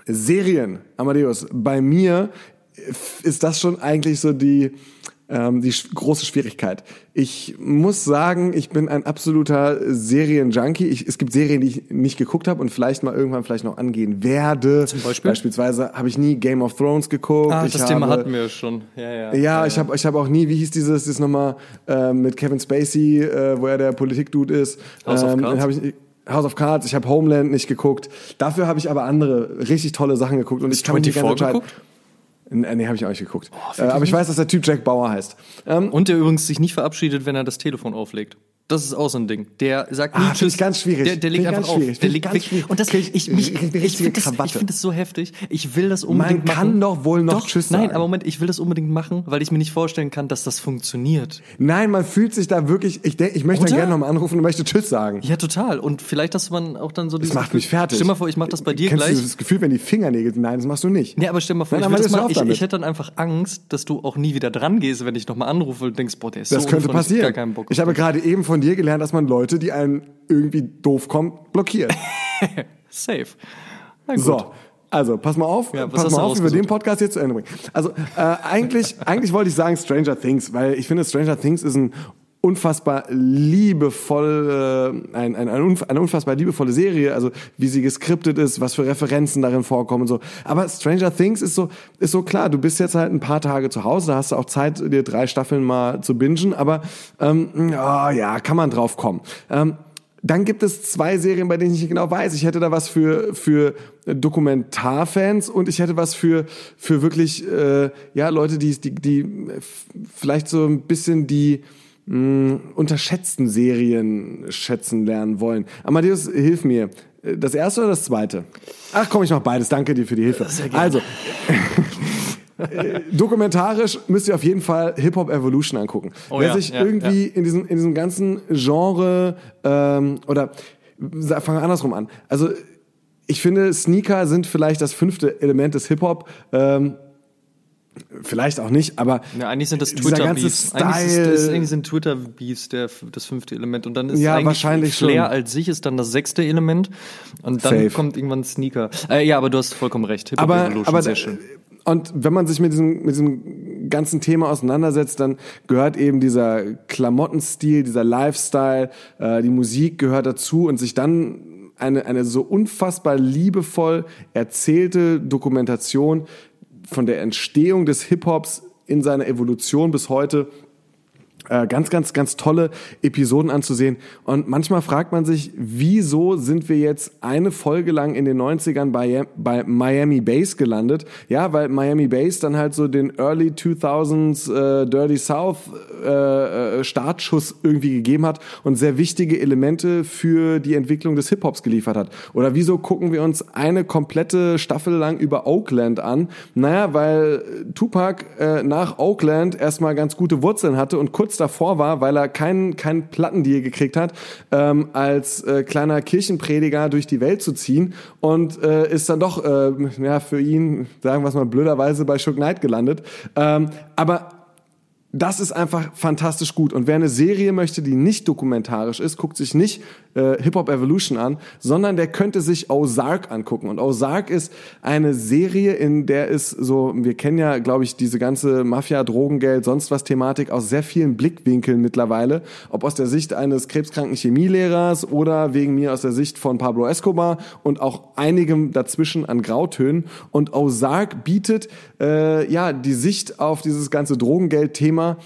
Serien, Amadeus, bei mir ist das schon eigentlich so die, ähm, die große Schwierigkeit. Ich muss sagen, ich bin ein absoluter Serienjunkie. Ich, es gibt Serien, die ich nicht geguckt habe und vielleicht mal irgendwann vielleicht noch angehen werde. Zum Beispiel? Beispielsweise habe ich nie Game of Thrones geguckt. Ah, ich das habe, Thema hatten wir schon. Ja, ja. Ja, ja ich habe ich hab auch nie, wie hieß dieses, das nochmal äh, mit Kevin Spacey, äh, wo er der Politikdude ist. House ähm, of Cards. House of Cards, ich habe Homeland nicht geguckt. Dafür habe ich aber andere richtig tolle Sachen geguckt und ich kann mich nicht. Geguckt? Nee, habe ich auch nicht geguckt. Oh, äh, aber ich weiß, dass der Typ Jack Bauer heißt. Ähm, und der übrigens sich nicht verabschiedet, wenn er das Telefon auflegt. Das ist auch so ein Ding. Der sagt nie Ah, finde ich ganz schwierig. Der, der legt einfach auf. Der legt ganz schwierig. Und das, ich- ich, mich, ich ich finde das, ich find das so heftig. Ich will das unbedingt machen. kann doch wohl noch doch, Tschüss Nein, sagen. aber Moment, ich will das unbedingt machen, weil ich mir nicht vorstellen kann, dass das funktioniert. Nein, man fühlt sich da wirklich, ich, denk, ich möchte dann gerne nochmal anrufen und möchte Tschüss sagen. Ja, total. Und vielleicht, dass man auch dann so Das macht mich fertig. Stell mal vor, ich mache das bei dir Kennst gleich. du das Gefühl, wenn die Fingernägel, nein, das machst du nicht. Nee, aber stell mal vor, Nein, ich, das mal, ich, ich hätte dann einfach Angst, dass du auch nie wieder dran gehst, wenn ich nochmal anrufe und denkst, boah, der ist Das so könnte unfreundlich, passieren. Gar keinen Bock ich habe gerade eben von dir gelernt, dass man Leute, die einem irgendwie doof kommen, blockiert. [laughs] Safe. So. Also, pass mal auf, Ja, pass mal auf, wie wir rausgesucht? den Podcast jetzt zu Ende bringen. Also, äh, eigentlich, [laughs] eigentlich wollte ich sagen Stranger Things, weil ich finde, Stranger Things ist ein unfassbar liebevoll, äh, ein, ein, eine unfassbar liebevolle Serie, also wie sie geskriptet ist, was für Referenzen darin vorkommen und so. Aber Stranger Things ist so, ist so klar, du bist jetzt halt ein paar Tage zu Hause, da hast du auch Zeit, dir drei Staffeln mal zu bingen, aber ähm, oh, ja, kann man drauf kommen. Ähm, dann gibt es zwei Serien, bei denen ich nicht genau weiß. Ich hätte da was für für Dokumentarfans und ich hätte was für für wirklich äh, ja Leute, die die die f- vielleicht so ein bisschen die mh, unterschätzten Serien schätzen lernen wollen. Amadeus, hilf mir. Das erste oder das zweite? Ach komm, ich mach beides. Danke dir für die Hilfe. Also, [laughs] äh, dokumentarisch müsst ihr auf jeden Fall Hip Hop Evolution angucken. Oh Wer ja, sich ja, irgendwie in diesem in diesem ganzen Genre ähm, oder fangen andersrum an. Also ich finde Sneaker sind vielleicht das fünfte Element des Hip Hop. Ähm, vielleicht auch nicht, aber Ja, eigentlich sind das Twitter-Beefs. Eigentlich, ist- eigentlich sind Twitter-Beefs das fünfte Element. Und dann ist Ja, eigentlich wahrscheinlich Flair schon. als sich ist dann das sechste Element. Und dann Safe. kommt irgendwann Sneaker. Äh, ja, aber du hast vollkommen recht. Hip-Hop aber, Evolution, aber sehr schön. und wenn man sich mit diesem, mit diesem ganzen Thema auseinandersetzt, dann gehört eben dieser Klamottenstil, dieser Lifestyle, äh, die Musik gehört dazu und sich dann eine, eine so unfassbar liebevoll erzählte Dokumentation von der Entstehung des Hip-Hops in seiner Evolution bis heute ganz, ganz, ganz tolle Episoden anzusehen. Und manchmal fragt man sich, wieso sind wir jetzt eine Folge lang in den 90ern bei, bei Miami Bass gelandet? Ja, weil Miami Bass dann halt so den Early 2000s äh, Dirty South äh, äh, Startschuss irgendwie gegeben hat und sehr wichtige Elemente für die Entwicklung des Hip-Hops geliefert hat. Oder wieso gucken wir uns eine komplette Staffel lang über Oakland an? Naja, weil Tupac äh, nach Oakland erstmal ganz gute Wurzeln hatte und kurz davor war, weil er keinen keinen Plattendeal gekriegt hat, ähm, als äh, kleiner Kirchenprediger durch die Welt zu ziehen und äh, ist dann doch äh, ja für ihn, sagen wir es mal blöderweise, bei Shook Knight gelandet. Ähm, aber das ist einfach fantastisch gut. Und wer eine Serie möchte, die nicht dokumentarisch ist, guckt sich nicht äh, Hip Hop Evolution an, sondern der könnte sich Ozark angucken. Und Ozark ist eine Serie, in der es so, wir kennen ja, glaube ich, diese ganze Mafia, Drogengeld, sonst was Thematik aus sehr vielen Blickwinkeln mittlerweile. Ob aus der Sicht eines krebskranken Chemielehrers oder wegen mir aus der Sicht von Pablo Escobar und auch einigem dazwischen an Grautönen. Und Ozark bietet äh, ja die Sicht auf dieses ganze Drogengeld-Thema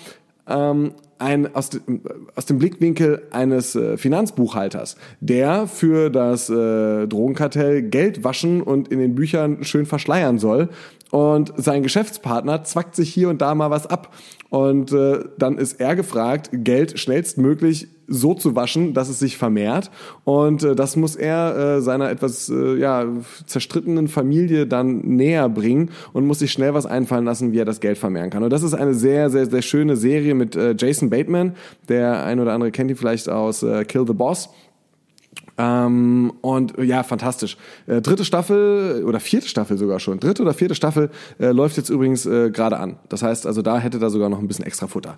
ähm, ein, aus, dem, aus dem Blickwinkel eines äh, Finanzbuchhalters, der für das äh, Drogenkartell Geld waschen und in den Büchern schön verschleiern soll. Und sein Geschäftspartner zwackt sich hier und da mal was ab. Und äh, dann ist er gefragt, Geld schnellstmöglich so zu waschen, dass es sich vermehrt. Und äh, das muss er äh, seiner etwas äh, ja, zerstrittenen Familie dann näher bringen und muss sich schnell was einfallen lassen, wie er das Geld vermehren kann. Und das ist eine sehr, sehr, sehr schöne Serie mit äh, Jason Bateman. Der ein oder andere kennt ihn vielleicht aus äh, Kill the Boss. Ähm, und ja, fantastisch. Äh, dritte Staffel oder vierte Staffel sogar schon. Dritte oder vierte Staffel äh, läuft jetzt übrigens äh, gerade an. Das heißt, also da hätte da sogar noch ein bisschen extra Futter.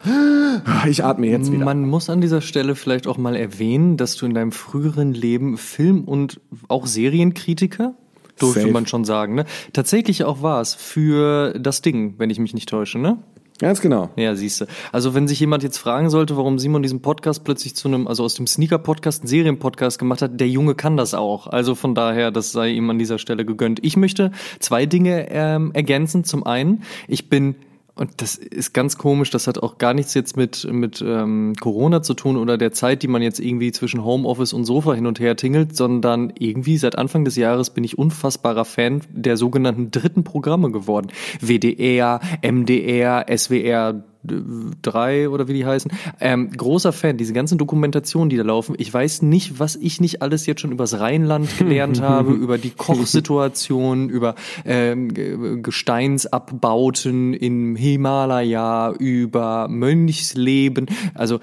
Ich atme jetzt wieder. Man muss an dieser Stelle vielleicht auch mal erwähnen, dass du in deinem früheren Leben Film- und auch Serienkritiker, durfte Safe. man schon sagen, ne? Tatsächlich auch war's für das Ding, wenn ich mich nicht täusche, ne? Ganz genau. Ja, siehste. Also wenn sich jemand jetzt fragen sollte, warum Simon diesen Podcast plötzlich zu einem, also aus dem Sneaker-Podcast einen Serien-Podcast gemacht hat, der Junge kann das auch. Also von daher, das sei ihm an dieser Stelle gegönnt. Ich möchte zwei Dinge ähm, ergänzen. Zum einen, ich bin und das ist ganz komisch, das hat auch gar nichts jetzt mit, mit ähm, Corona zu tun oder der Zeit, die man jetzt irgendwie zwischen Homeoffice und Sofa hin und her tingelt, sondern irgendwie seit Anfang des Jahres bin ich unfassbarer Fan der sogenannten dritten Programme geworden. WDR, MDR, SWR drei oder wie die heißen. Ähm, großer Fan, diese ganzen Dokumentationen, die da laufen. Ich weiß nicht, was ich nicht alles jetzt schon übers Rheinland gelernt [laughs] habe, über die Kochsituation, über ähm, Gesteinsabbauten im Himalaya, über Mönchsleben. Also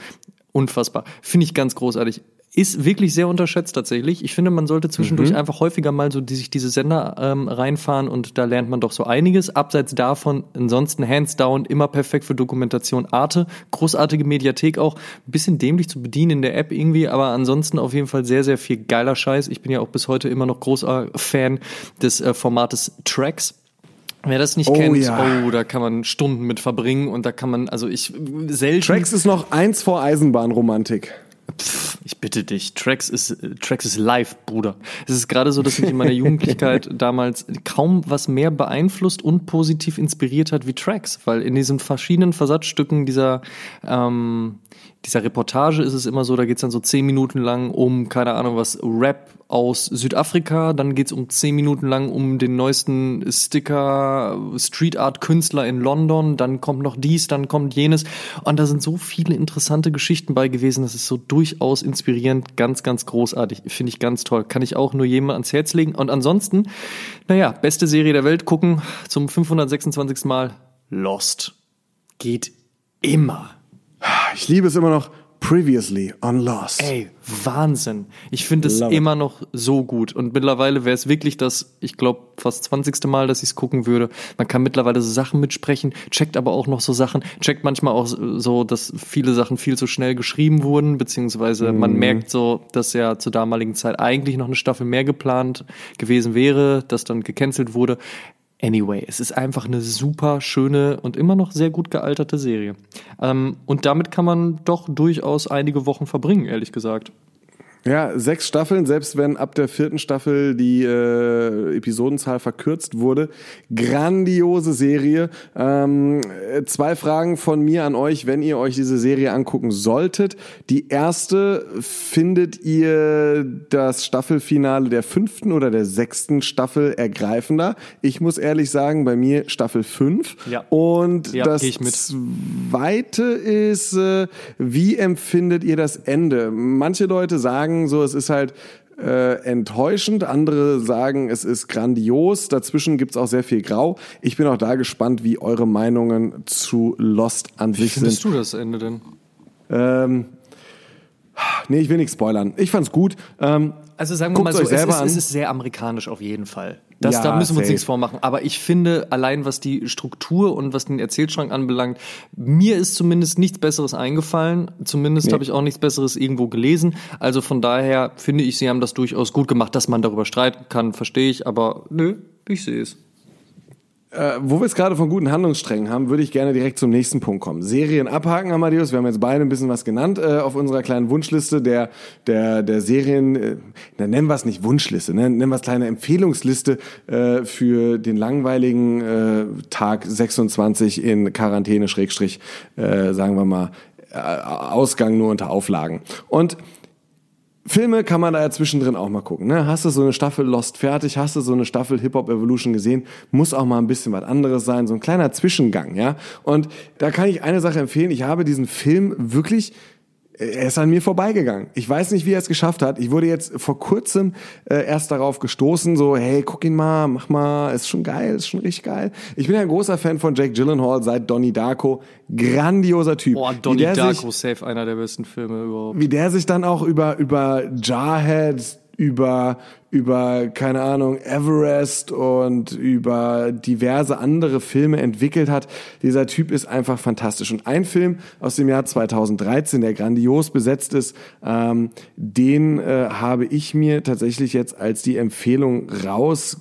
unfassbar. Finde ich ganz großartig ist wirklich sehr unterschätzt tatsächlich. Ich finde, man sollte zwischendurch mhm. einfach häufiger mal so die, sich diese Sender ähm, reinfahren und da lernt man doch so einiges. Abseits davon, ansonsten hands down, immer perfekt für Dokumentation. Arte, großartige Mediathek auch, ein bisschen dämlich zu bedienen in der App irgendwie, aber ansonsten auf jeden Fall sehr, sehr viel geiler Scheiß. Ich bin ja auch bis heute immer noch großer Fan des äh, Formates Tracks. Wer das nicht oh, kennt, ja. oh, da kann man Stunden mit verbringen und da kann man, also ich selten. Tracks ist noch eins vor Eisenbahnromantik. Pff, ich bitte dich, Tracks ist, Tracks ist live, Bruder. Es ist gerade so, dass mich in meiner Jugendlichkeit [laughs] damals kaum was mehr beeinflusst und positiv inspiriert hat wie Tracks, weil in diesen verschiedenen Versatzstücken dieser, ähm, dieser Reportage ist es immer so, da geht's dann so zehn Minuten lang um, keine Ahnung was, Rap aus Südafrika, dann geht's um zehn Minuten lang um den neuesten Sticker, Street Art Künstler in London, dann kommt noch dies, dann kommt jenes und da sind so viele interessante Geschichten bei gewesen, das ist so durchaus inspirierend, ganz, ganz großartig, finde ich ganz toll, kann ich auch nur jemandem ans Herz legen und ansonsten, naja, beste Serie der Welt gucken zum 526. Mal, Lost. Geht immer. Ich liebe es immer noch. Previously on Lost. Ey, Wahnsinn. Ich finde es immer noch so gut. Und mittlerweile wäre es wirklich das, ich glaube, fast 20. Mal, dass ich es gucken würde. Man kann mittlerweile so Sachen mitsprechen, checkt aber auch noch so Sachen, checkt manchmal auch so, dass viele Sachen viel zu schnell geschrieben wurden, beziehungsweise mm. man merkt so, dass ja zur damaligen Zeit eigentlich noch eine Staffel mehr geplant gewesen wäre, das dann gecancelt wurde. Anyway, es ist einfach eine super schöne und immer noch sehr gut gealterte Serie. Ähm, und damit kann man doch durchaus einige Wochen verbringen, ehrlich gesagt. Ja, sechs Staffeln, selbst wenn ab der vierten Staffel die äh, Episodenzahl verkürzt wurde. Grandiose Serie. Ähm, zwei Fragen von mir an euch, wenn ihr euch diese Serie angucken solltet. Die erste, findet ihr das Staffelfinale der fünften oder der sechsten Staffel ergreifender? Ich muss ehrlich sagen, bei mir Staffel fünf. Ja. Und ja, das zweite ist, äh, wie empfindet ihr das Ende? Manche Leute sagen, sagen so, es ist halt äh, enttäuschend, andere sagen, es ist grandios. Dazwischen gibt's auch sehr viel Grau. Ich bin auch da gespannt, wie eure Meinungen zu Lost an wie sich sind. Wie findest du das Ende denn? Ähm, nee, ich will nicht spoilern. Ich fand's gut. Ähm, also sagen wir mal so, es ist, es ist, sehr amerikanisch auf jeden Fall. Das, ja, da müssen wir uns nichts vormachen. Aber ich finde, allein was die Struktur und was den Erzählschrank anbelangt, mir ist zumindest nichts Besseres eingefallen. Zumindest nee. habe ich auch nichts Besseres irgendwo gelesen. Also von daher finde ich, sie haben das durchaus gut gemacht. Dass man darüber streiten kann, verstehe ich. Aber nö, ich sehe es. Äh, wo wir es gerade von guten Handlungssträngen haben, würde ich gerne direkt zum nächsten Punkt kommen. Serien abhaken, Amadeus. Wir haben jetzt beide ein bisschen was genannt äh, auf unserer kleinen Wunschliste der, der, der Serien. Äh, nennen wir es nicht Wunschliste, ne? nennen wir es kleine Empfehlungsliste äh, für den langweiligen äh, Tag 26 in Quarantäne, Schrägstrich, äh, sagen wir mal, äh, Ausgang nur unter Auflagen. Und Filme kann man da ja zwischendrin auch mal gucken. Ne? Hast du so eine Staffel Lost fertig, hast du so eine Staffel Hip Hop Evolution gesehen, muss auch mal ein bisschen was anderes sein, so ein kleiner Zwischengang, ja. Und da kann ich eine Sache empfehlen. Ich habe diesen Film wirklich er ist an mir vorbeigegangen. Ich weiß nicht, wie er es geschafft hat. Ich wurde jetzt vor kurzem äh, erst darauf gestoßen, so, hey, guck ihn mal, mach mal, ist schon geil, ist schon richtig geil. Ich bin ja ein großer Fan von Jake Gyllenhaal seit Donnie Darko. Grandioser Typ. Boah, Donnie Darko, sich, safe einer der besten Filme überhaupt. Wie der sich dann auch über, über Jarhead, über, über, keine Ahnung, Everest und über diverse andere Filme entwickelt hat. Dieser Typ ist einfach fantastisch. Und ein Film aus dem Jahr 2013, der grandios besetzt ist, ähm, den äh, habe ich mir tatsächlich jetzt als die Empfehlung rausge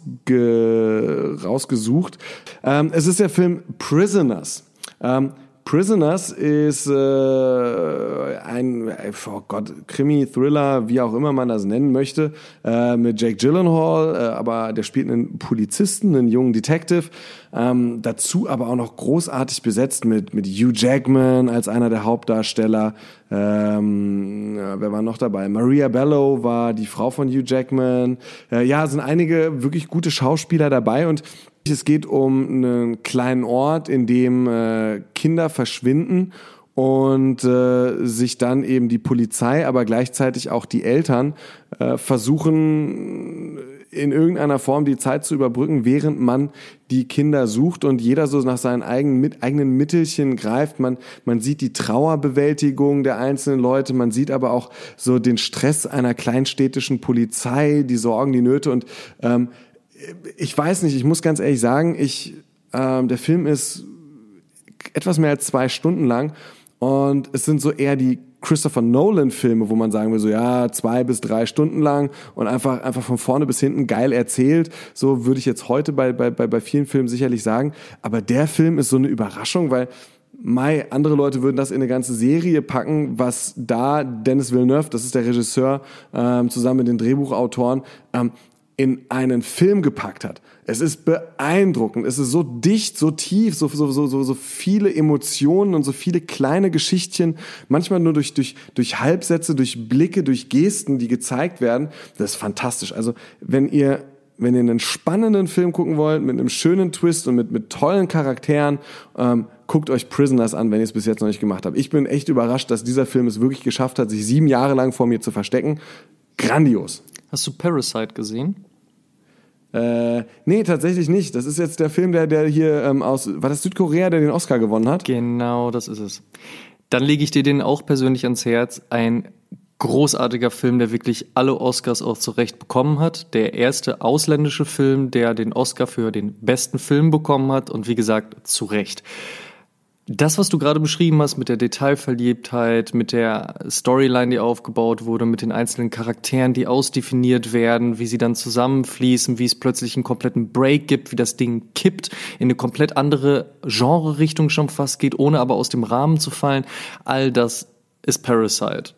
rausgesucht. Ähm, es ist der Film Prisoners. Ähm, Prisoners ist äh, ein, oh Gott, Krimi, Thriller, wie auch immer man das nennen möchte, äh, mit Jake Gyllenhaal, äh, aber der spielt einen Polizisten, einen jungen Detective. Ähm, dazu aber auch noch großartig besetzt mit, mit Hugh Jackman als einer der Hauptdarsteller. Ähm, ja, wer war noch dabei? Maria Bello war die Frau von Hugh Jackman. Äh, ja, sind einige wirklich gute Schauspieler dabei und Es geht um einen kleinen Ort, in dem äh, Kinder verschwinden und äh, sich dann eben die Polizei, aber gleichzeitig auch die Eltern äh, versuchen in irgendeiner Form die Zeit zu überbrücken, während man die Kinder sucht und jeder so nach seinen eigenen, mit, eigenen Mittelchen greift. Man, man sieht die Trauerbewältigung der einzelnen Leute, man sieht aber auch so den Stress einer kleinstädtischen Polizei, die Sorgen, die Nöte und ähm, ich weiß nicht, ich muss ganz ehrlich sagen, ich, ähm, der Film ist etwas mehr als zwei Stunden lang und es sind so eher die Christopher Nolan-Filme, wo man sagen will, so ja, zwei bis drei Stunden lang und einfach, einfach von vorne bis hinten geil erzählt. So würde ich jetzt heute bei, bei, bei, bei vielen Filmen sicherlich sagen. Aber der Film ist so eine Überraschung, weil Mai, andere Leute würden das in eine ganze Serie packen, was da Dennis Villeneuve, das ist der Regisseur, ähm, zusammen mit den Drehbuchautoren, ähm, in einen Film gepackt hat. Es ist beeindruckend. Es ist so dicht, so tief, so, so, so, so, viele Emotionen und so viele kleine Geschichtchen. Manchmal nur durch, durch, durch Halbsätze, durch Blicke, durch Gesten, die gezeigt werden. Das ist fantastisch. Also, wenn ihr, wenn ihr einen spannenden Film gucken wollt, mit einem schönen Twist und mit, mit tollen Charakteren, ähm, guckt euch Prisoners an, wenn ihr es bis jetzt noch nicht gemacht habt. Ich bin echt überrascht, dass dieser Film es wirklich geschafft hat, sich sieben Jahre lang vor mir zu verstecken. Grandios. Hast du Parasite gesehen? Äh, nee, tatsächlich nicht. Das ist jetzt der Film, der, der hier ähm, aus, war das Südkorea, der den Oscar gewonnen hat? Genau, das ist es. Dann lege ich dir den auch persönlich ans Herz. Ein großartiger Film, der wirklich alle Oscars auch zurecht bekommen hat. Der erste ausländische Film, der den Oscar für den besten Film bekommen hat und wie gesagt, zu Recht. Das, was du gerade beschrieben hast mit der Detailverliebtheit, mit der Storyline, die aufgebaut wurde, mit den einzelnen Charakteren, die ausdefiniert werden, wie sie dann zusammenfließen, wie es plötzlich einen kompletten Break gibt, wie das Ding kippt, in eine komplett andere Genre-Richtung schon fast geht, ohne aber aus dem Rahmen zu fallen, all das ist Parasite.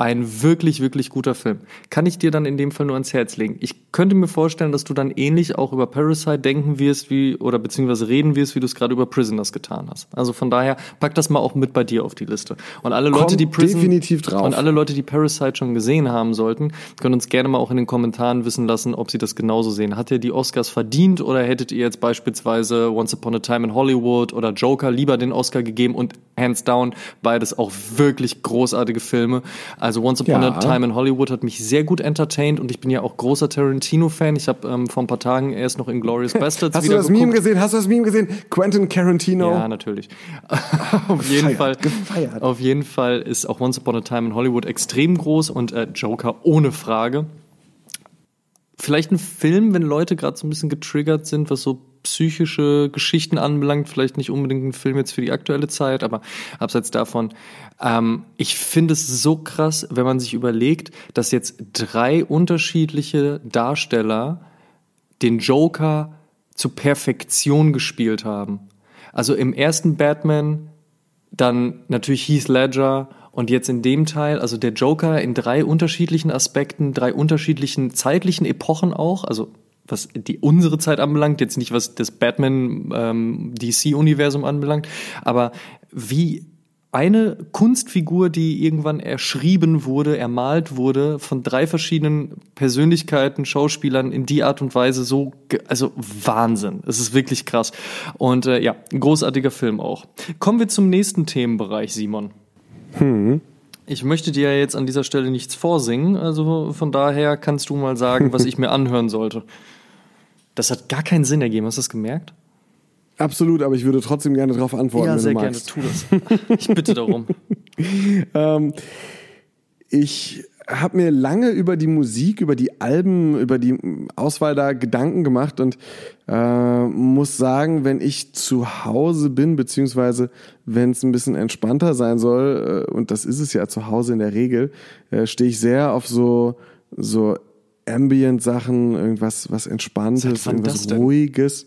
Ein wirklich, wirklich guter Film. Kann ich dir dann in dem Fall nur ans Herz legen. Ich könnte mir vorstellen, dass du dann ähnlich auch über Parasite denken wirst, wie, oder beziehungsweise reden wirst, wie du es gerade über Prisoners getan hast. Also von daher, pack das mal auch mit bei dir auf die Liste. Und alle Leute, Kommt die Prison, definitiv drauf. und alle Leute, die Parasite schon gesehen haben sollten, können uns gerne mal auch in den Kommentaren wissen lassen, ob sie das genauso sehen. Hat ihr die Oscars verdient oder hättet ihr jetzt beispielsweise Once Upon a Time in Hollywood oder Joker lieber den Oscar gegeben und hands down beides auch wirklich großartige Filme. Also Once Upon Ja. a Time in Hollywood hat mich sehr gut entertained und ich bin ja auch großer Tarantino-Fan. Ich habe ähm, vor ein paar Tagen erst noch Inglourious Bastards [laughs] Hast du das geguckt. Meme gesehen? Hast du das Meme gesehen? Quentin Tarantino. Ja, natürlich. [laughs] auf jeden Gefeiert, Fall. gefeiert. Auf jeden Fall ist auch Once Upon a Time in Hollywood extrem groß und äh, Joker ohne Frage. Vielleicht ein Film, wenn Leute gerade so ein bisschen getriggert sind, was so psychische Geschichten anbelangt, vielleicht nicht unbedingt ein Film jetzt für die aktuelle Zeit, aber abseits davon, ähm, ich finde es so krass, wenn man sich überlegt, dass jetzt drei unterschiedliche Darsteller den Joker zur Perfektion gespielt haben. Also im ersten Batman dann natürlich Heath Ledger und jetzt in dem Teil, also der Joker in drei unterschiedlichen Aspekten, drei unterschiedlichen zeitlichen Epochen auch, also was die unsere Zeit anbelangt, jetzt nicht was das Batman ähm, DC-Universum anbelangt, aber wie eine Kunstfigur, die irgendwann erschrieben wurde, ermalt wurde, von drei verschiedenen Persönlichkeiten, Schauspielern in die Art und Weise so, also Wahnsinn. Es ist wirklich krass. Und äh, ja, ein großartiger Film auch. Kommen wir zum nächsten Themenbereich, Simon. Ich möchte dir ja jetzt an dieser Stelle nichts vorsingen, also von daher kannst du mal sagen, was ich mir anhören sollte. Das hat gar keinen Sinn ergeben, hast du das gemerkt? Absolut, aber ich würde trotzdem gerne darauf antworten, ja, wenn sehr du gerne, tu das. Ich bitte darum. [laughs] Ähm, ich habe mir lange über die Musik, über die Alben, über die Auswahl da Gedanken gemacht und äh, muss sagen, wenn ich zu Hause bin, beziehungsweise wenn es ein bisschen entspannter sein soll, äh, und das ist es ja zu Hause in der Regel, äh, stehe ich sehr auf so, so Ambient-Sachen, irgendwas was Entspanntes, irgendwas? Ruhiges.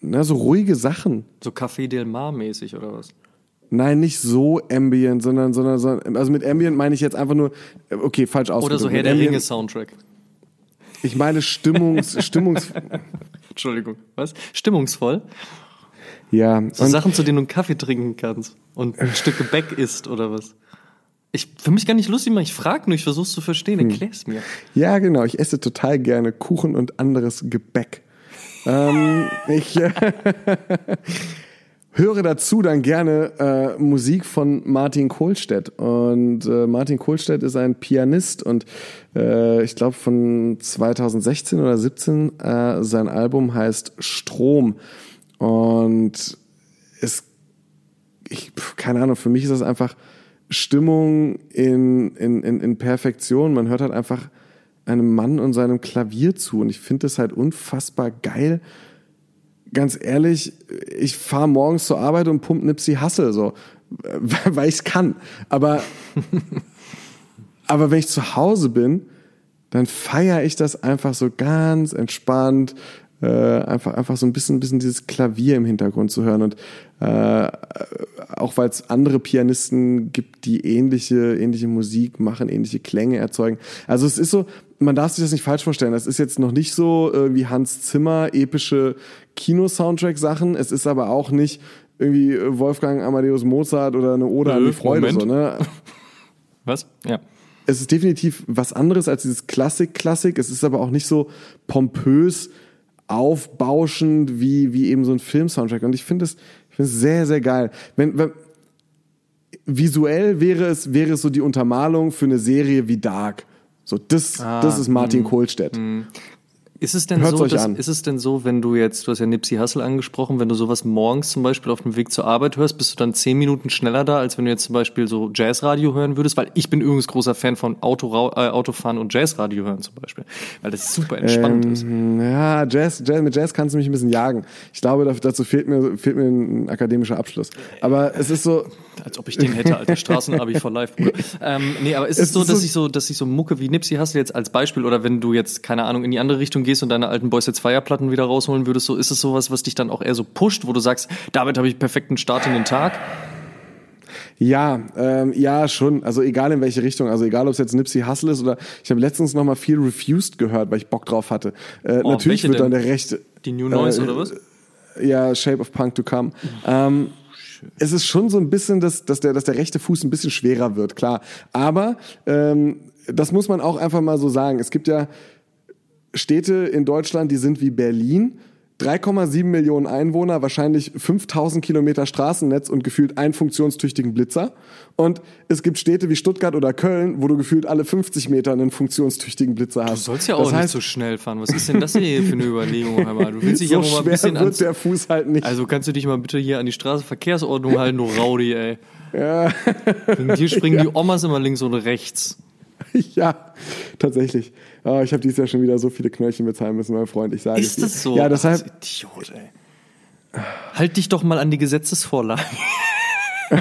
Na, so ruhige Sachen. So Café Del Mar mäßig oder was? Nein, nicht so Ambient, sondern, sondern, sondern also mit Ambient meine ich jetzt einfach nur, okay, falsch ausgedrückt. Oder so Herr der Ambient- Ringe Soundtrack. Ich meine Stimmungs, [laughs] Stimmungs, Entschuldigung, was? Stimmungsvoll? ja. So Sachen, zu denen du einen Kaffee trinken kannst und ein Stück Gebäck isst oder was? Ich für mich gar nicht lustig machen. Ich frage nur, ich versuch's zu verstehen. Hm. Erklär's mir. ja, genau. Ich esse total gerne Kuchen und anderes Gebäck. ähm, ich äh, [laughs] höre dazu dann gerne äh, Musik von Martin Kohlstedt. Und äh, Martin Kohlstedt ist ein Pianist und äh, ich glaube von 2016 oder 17 äh, sein Album heißt Strom. Und es, ich, keine Ahnung, für mich ist das einfach Stimmung in, in, in, in Perfektion. Man hört halt einfach einem Mann und seinem Klavier zu. Und ich finde das halt unfassbar geil. Ganz ehrlich, ich fahre morgens zur Arbeit und pump Nipsey Hassel so, [laughs] weil ich es kann. Aber, aber wenn ich zu Hause bin, dann feiere ich das einfach so ganz entspannt, äh, einfach, einfach so ein bisschen, bisschen dieses Klavier im Hintergrund zu hören. Und äh, auch weil es andere Pianisten gibt, die ähnliche, ähnliche Musik machen, ähnliche Klänge erzeugen. Also es ist so, man darf sich das nicht falsch vorstellen. Das ist jetzt noch nicht so äh, wie Hans Zimmer epische Kino-Soundtrack-Sachen. Es ist aber auch nicht irgendwie Wolfgang Amadeus Mozart oder eine Ode an die Freude. So, ne? [laughs] Was? Ja. Es ist definitiv was anderes als dieses Klassik-Klassik. Es ist aber auch nicht so pompös aufbauschend wie, wie eben so ein Film-Soundtrack. Und ich finde es, ich finde es sehr, sehr geil. Wenn, wenn, visuell wäre es, wäre es so die Untermalung für eine Serie wie Dark. So, das, ah, das ist Martin mh, Kohlstedt. Mh. Ist es denn Hört's so, dass, ist es denn so, wenn du jetzt, du hast ja Nipsey Hussle angesprochen, wenn du sowas morgens zum Beispiel auf dem Weg zur Arbeit hörst, bist du dann zehn Minuten schneller da, als wenn du jetzt zum Beispiel so Jazzradio hören würdest? Weil ich bin übrigens großer Fan von Auto, äh, Autofahren und Jazzradio hören zum Beispiel, weil das super entspannt ähm, ist. Ja, Jazz, Jazz, mit Jazz kannst du mich ein bisschen jagen. Ich glaube, dazu fehlt mir, fehlt mir ein akademischer Abschluss. Aber es ist so. Als ob ich den hätte, alter Straßenabi for life, Bruder. Ähm, nee, aber ist es, es so, dass so ich so, dass ich so Mucke wie Nipsey Hussle jetzt als Beispiel oder wenn du jetzt, keine Ahnung, in die andere Richtung gehst und deine alten Boys jetzt Feierplatten wieder rausholen würdest, so ist es sowas, was dich dann auch eher so pusht, wo du sagst, damit habe ich perfekten Start in den Tag? Ja, ähm, ja, schon. Also egal in welche Richtung. Also egal, ob es jetzt Nipsey Hustle ist oder ich habe letztens noch mal viel Refused gehört, weil ich Bock drauf hatte. Äh, oh, natürlich wird dann der rechte. Die New Noise äh, oder was? Ja, Shape of Punk to Come. Ähm, es ist schon so ein bisschen, dass, dass, der, dass der rechte Fuß ein bisschen schwerer wird, klar. Aber ähm, das muss man auch einfach mal so sagen. Es gibt ja Städte in Deutschland, die sind wie Berlin. 3,7 Millionen Einwohner, wahrscheinlich 5000 Kilometer Straßennetz und gefühlt einen funktionstüchtigen Blitzer. Und es gibt Städte wie Stuttgart oder Köln, wo du gefühlt alle 50 Meter einen funktionstüchtigen Blitzer hast. Du sollst ja auch das heißt, nicht so schnell fahren. Was ist denn das hier für eine [laughs] Überlegung? Du willst dich so ja mal ein bisschen wird der Fuß halt nicht. Also kannst du dich mal bitte hier an die Straßenverkehrsordnung halten, du Raudi, ey. Ja. Hier springen ja. [laughs] die Omas immer links und rechts. [laughs] Ja, tatsächlich. Oh, ich habe dieses Jahr schon wieder so viele Knöllchen bezahlen müssen, mein Freund. Ich sage Ist das so? Ja, deshalb. Idiot, ey. Halt dich doch mal an die Gesetzesvorlage. [laughs]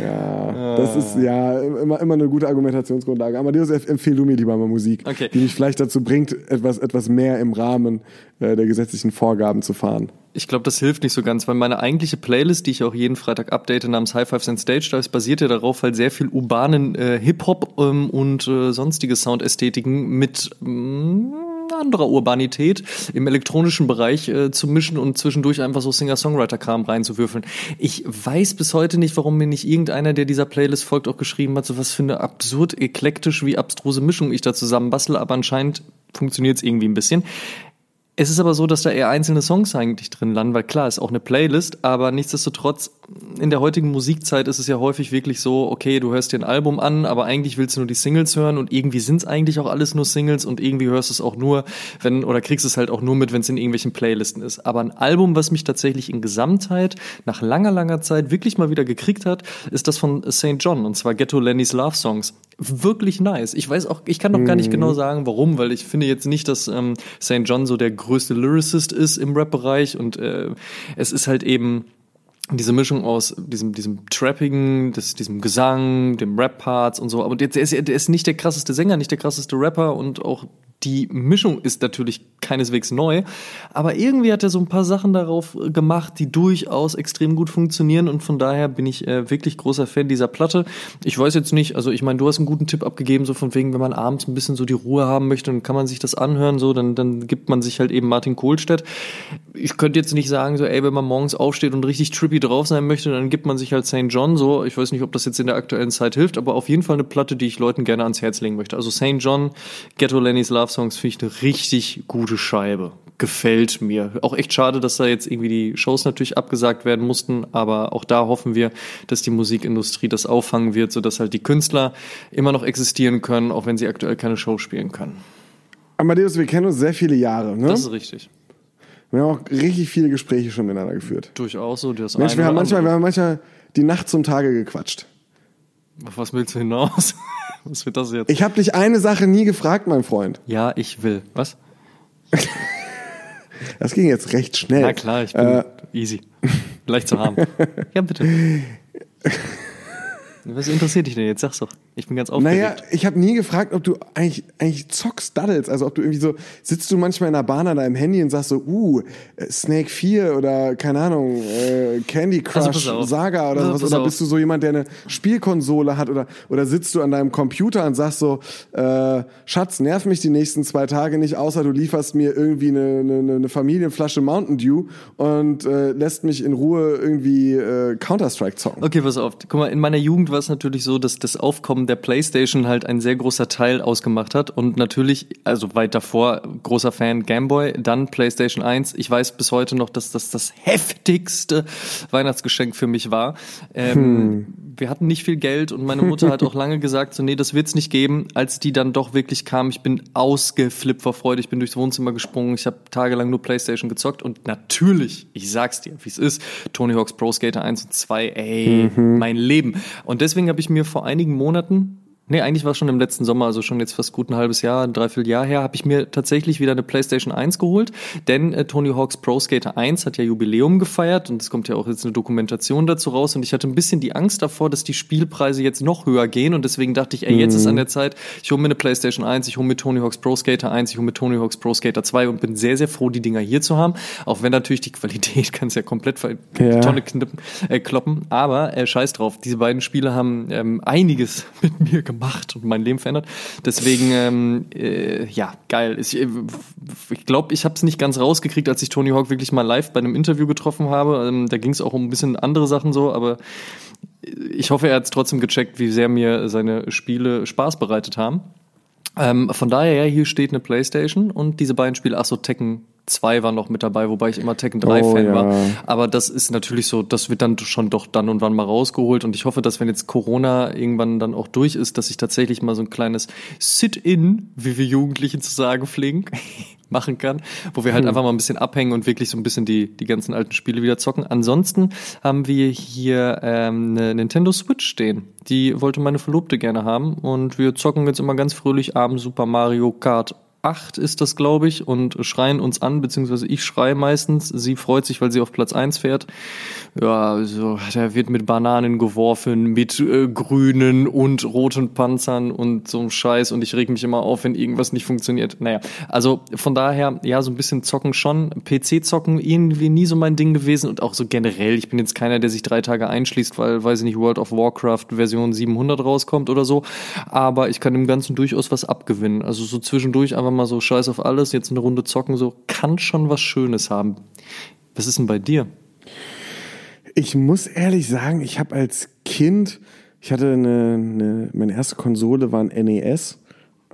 ja, das ist ja immer, immer eine gute Argumentationsgrundlage. Amadeus, empfehl du mir lieber mal Musik, okay. die mich vielleicht dazu bringt, etwas, etwas mehr im Rahmen äh, der gesetzlichen Vorgaben zu fahren. Ich glaube, das hilft nicht so ganz, weil meine eigentliche Playlist, die ich auch jeden Freitag update namens High Fives and Stage, da basiert ja darauf, weil sehr viel urbanen äh, Hip-Hop ähm, und äh, sonstige Soundästhetiken mit ähm, anderer Urbanität im elektronischen Bereich äh, zu mischen und zwischendurch einfach so Singer-Songwriter-Kram reinzuwürfeln. Ich weiß bis heute nicht, warum mir nicht irgendeiner, der dieser Playlist folgt, auch geschrieben hat, so was für eine absurd eklektisch wie abstruse Mischung ich da zusammenbastle, aber anscheinend funktioniert es irgendwie ein bisschen. Es ist aber so, dass da eher einzelne Songs eigentlich drin landen, weil klar, ist auch eine Playlist, aber nichtsdestotrotz, in der heutigen Musikzeit ist es ja häufig wirklich so, okay, du hörst dir ein Album an, aber eigentlich willst du nur die Singles hören und irgendwie sind es eigentlich auch alles nur Singles und irgendwie hörst du es auch nur, wenn, oder kriegst es halt auch nur mit, wenn es in irgendwelchen Playlisten ist. Aber ein Album, was mich tatsächlich in Gesamtheit nach langer, langer Zeit wirklich mal wieder gekriegt hat, ist das von St. John und zwar Ghetto Lenny's Love Songs wirklich nice. Ich weiß auch, ich kann noch gar nicht genau mhm. sagen, warum, weil ich finde jetzt nicht, dass ähm, St. John so der größte Lyricist ist im Rap-Bereich und äh, es ist halt eben diese Mischung aus diesem, diesem Trappigen, des, diesem Gesang, dem Rap-Parts und so. Aber der, der, ist, der ist nicht der krasseste Sänger, nicht der krasseste Rapper und auch die Mischung ist natürlich keineswegs neu, aber irgendwie hat er so ein paar Sachen darauf gemacht, die durchaus extrem gut funktionieren und von daher bin ich äh, wirklich großer Fan dieser Platte. Ich weiß jetzt nicht, also ich meine, du hast einen guten Tipp abgegeben, so von wegen, wenn man abends ein bisschen so die Ruhe haben möchte, dann kann man sich das anhören, so, dann, dann gibt man sich halt eben Martin Kohlstedt. Ich könnte jetzt nicht sagen, so, ey, wenn man morgens aufsteht und richtig trippy drauf sein möchte, dann gibt man sich halt St. John, so. Ich weiß nicht, ob das jetzt in der aktuellen Zeit hilft, aber auf jeden Fall eine Platte, die ich Leuten gerne ans Herz legen möchte. Also St. John, Ghetto Lenny's Love Schlafsongs finde ich eine richtig gute Scheibe. Gefällt mir. Auch echt schade, dass da jetzt irgendwie die Shows natürlich abgesagt werden mussten, aber auch da hoffen wir, dass die Musikindustrie das auffangen wird, sodass halt die Künstler immer noch existieren können, auch wenn sie aktuell keine Show spielen können. Amadeus, wir kennen uns sehr viele Jahre, ne? Das ist richtig. Wir haben auch richtig viele Gespräche schon miteinander geführt. Durchaus so. Das Mensch, wir haben manchmal, wir haben manchmal die Nacht zum Tage gequatscht. Auf was willst du hinaus? [laughs] Was wird das jetzt? Ich habe dich eine Sache nie gefragt, mein Freund. ja, ich will. Was? [laughs] Das ging jetzt recht schnell. Na klar, ich bin Äh, easy. Leicht zu haben. [laughs] Ja, bitte. Was interessiert dich denn jetzt? Sag's doch. Ich bin ganz aufgeregt. Naja, ich habe nie gefragt, ob du eigentlich, eigentlich zockst, daddelst. Also ob du irgendwie so, sitzt du manchmal in der Bahn an deinem Handy und sagst so, uh, äh, Snake 4 oder keine Ahnung, äh, Candy Also Crush auf. Saga oder Also sowas. Oder bist du so jemand, der eine Spielkonsole hat oder, oder sitzt du an deinem Computer und sagst so, äh, Schatz, nerv mich die nächsten zwei Tage nicht, außer du lieferst mir irgendwie eine, eine, eine Familienflasche Mountain Dew und äh, lässt mich in Ruhe irgendwie äh, Counter-Strike zocken. Okay, pass auf. Guck mal, in meiner Jugend war es natürlich so, dass das Aufkommen der Playstation halt ein sehr großer Teil ausgemacht hat. Und natürlich, also weit davor, großer Fan Gameboy, dann Playstation 1. Ich weiß bis heute noch, dass das das heftigste Weihnachtsgeschenk für mich war. Ähm, Wir hatten nicht viel Geld und meine Mutter hat auch [laughs] lange gesagt, so nee, das wird's nicht geben. Als die dann doch wirklich kam, ich bin ausgeflippt vor Freude, ich bin durchs Wohnzimmer gesprungen, ich habe tagelang nur Playstation gezockt und natürlich, ich sag's dir, wie es ist, Tony Hawk's Pro Skater 1 und 2, ey, mein Leben. Und deswegen habe ich mir vor einigen Monaten Monaten Nee, eigentlich war es schon im letzten Sommer, also schon jetzt fast gut ein halbes Jahr, ein Dreivierteljahr her, habe ich mir tatsächlich wieder eine PlayStation 1 geholt, denn äh, Tony Hawk's Pro Skater 1 hat ja Jubiläum gefeiert und es kommt ja auch jetzt eine Dokumentation dazu raus und ich hatte ein bisschen die Angst davor, dass die Spielpreise jetzt noch höher gehen und deswegen dachte ich, ey, jetzt ist an der Zeit, ich hole mir eine PlayStation 1, ich hole mir Tony Hawk's Pro Skater 1, ich hole mir Tony Hawk's Pro Skater 2 und bin sehr, sehr froh, die Dinger hier zu haben, auch wenn natürlich die Qualität [laughs] kann es ja komplett Ja. Tonne knippen, äh, kloppen, aber äh, scheiß drauf, diese beiden Spiele haben ähm, einiges [laughs] mit mir gemacht und mein Leben verändert. Deswegen, ähm, äh, ja, geil. Ich, äh, ich glaube, ich habe es nicht ganz rausgekriegt, als ich Tony Hawk wirklich mal live bei einem Interview getroffen habe. Ähm, da ging es auch um ein bisschen andere Sachen so, aber ich hoffe, er hat es trotzdem gecheckt, wie sehr mir seine Spiele Spaß bereitet haben. Ähm, von daher, ja, hier steht eine Playstation und diese beiden Spiele, ach so, Tekken 2 war noch mit dabei, wobei ich immer Tekken 3 Oh, Fan ja. war. Aber das ist natürlich so, das wird dann schon doch dann und wann mal rausgeholt und ich hoffe, dass wenn jetzt Corona irgendwann dann auch durch ist, dass ich tatsächlich mal so ein kleines Sit-in, wie wir Jugendlichen zu sagen pflegen, [laughs] machen kann, wo wir halt einfach mal ein bisschen abhängen und wirklich so ein bisschen die, die ganzen alten Spiele wieder zocken. Ansonsten haben wir hier ähm, eine Nintendo Switch stehen. Die wollte meine Verlobte gerne haben und wir zocken jetzt immer ganz fröhlich abends Super Mario Kart 8 ist das, glaube ich, und schreien uns an, beziehungsweise ich schreie meistens. Sie freut sich, weil sie auf Platz 1 fährt. Ja, also, da wird mit Bananen geworfen, mit äh, grünen und roten Panzern und so einem Scheiß und ich reg mich immer auf, wenn irgendwas nicht funktioniert. Naja, also von daher, ja, so ein bisschen zocken schon. PC-Zocken irgendwie nie so mein Ding gewesen und auch so generell. Ich bin jetzt keiner, der sich drei Tage einschließt, weil, weiß ich nicht, World of Warcraft Version 700 rauskommt oder so. Aber ich kann dem Ganzen durchaus was abgewinnen. Also so zwischendurch einfach mal so Scheiß auf alles, jetzt eine Runde zocken, so kann schon was Schönes haben. Was ist denn bei dir? Ich muss ehrlich sagen, ich habe als Kind, ich hatte eine, eine, meine erste Konsole war ein NES,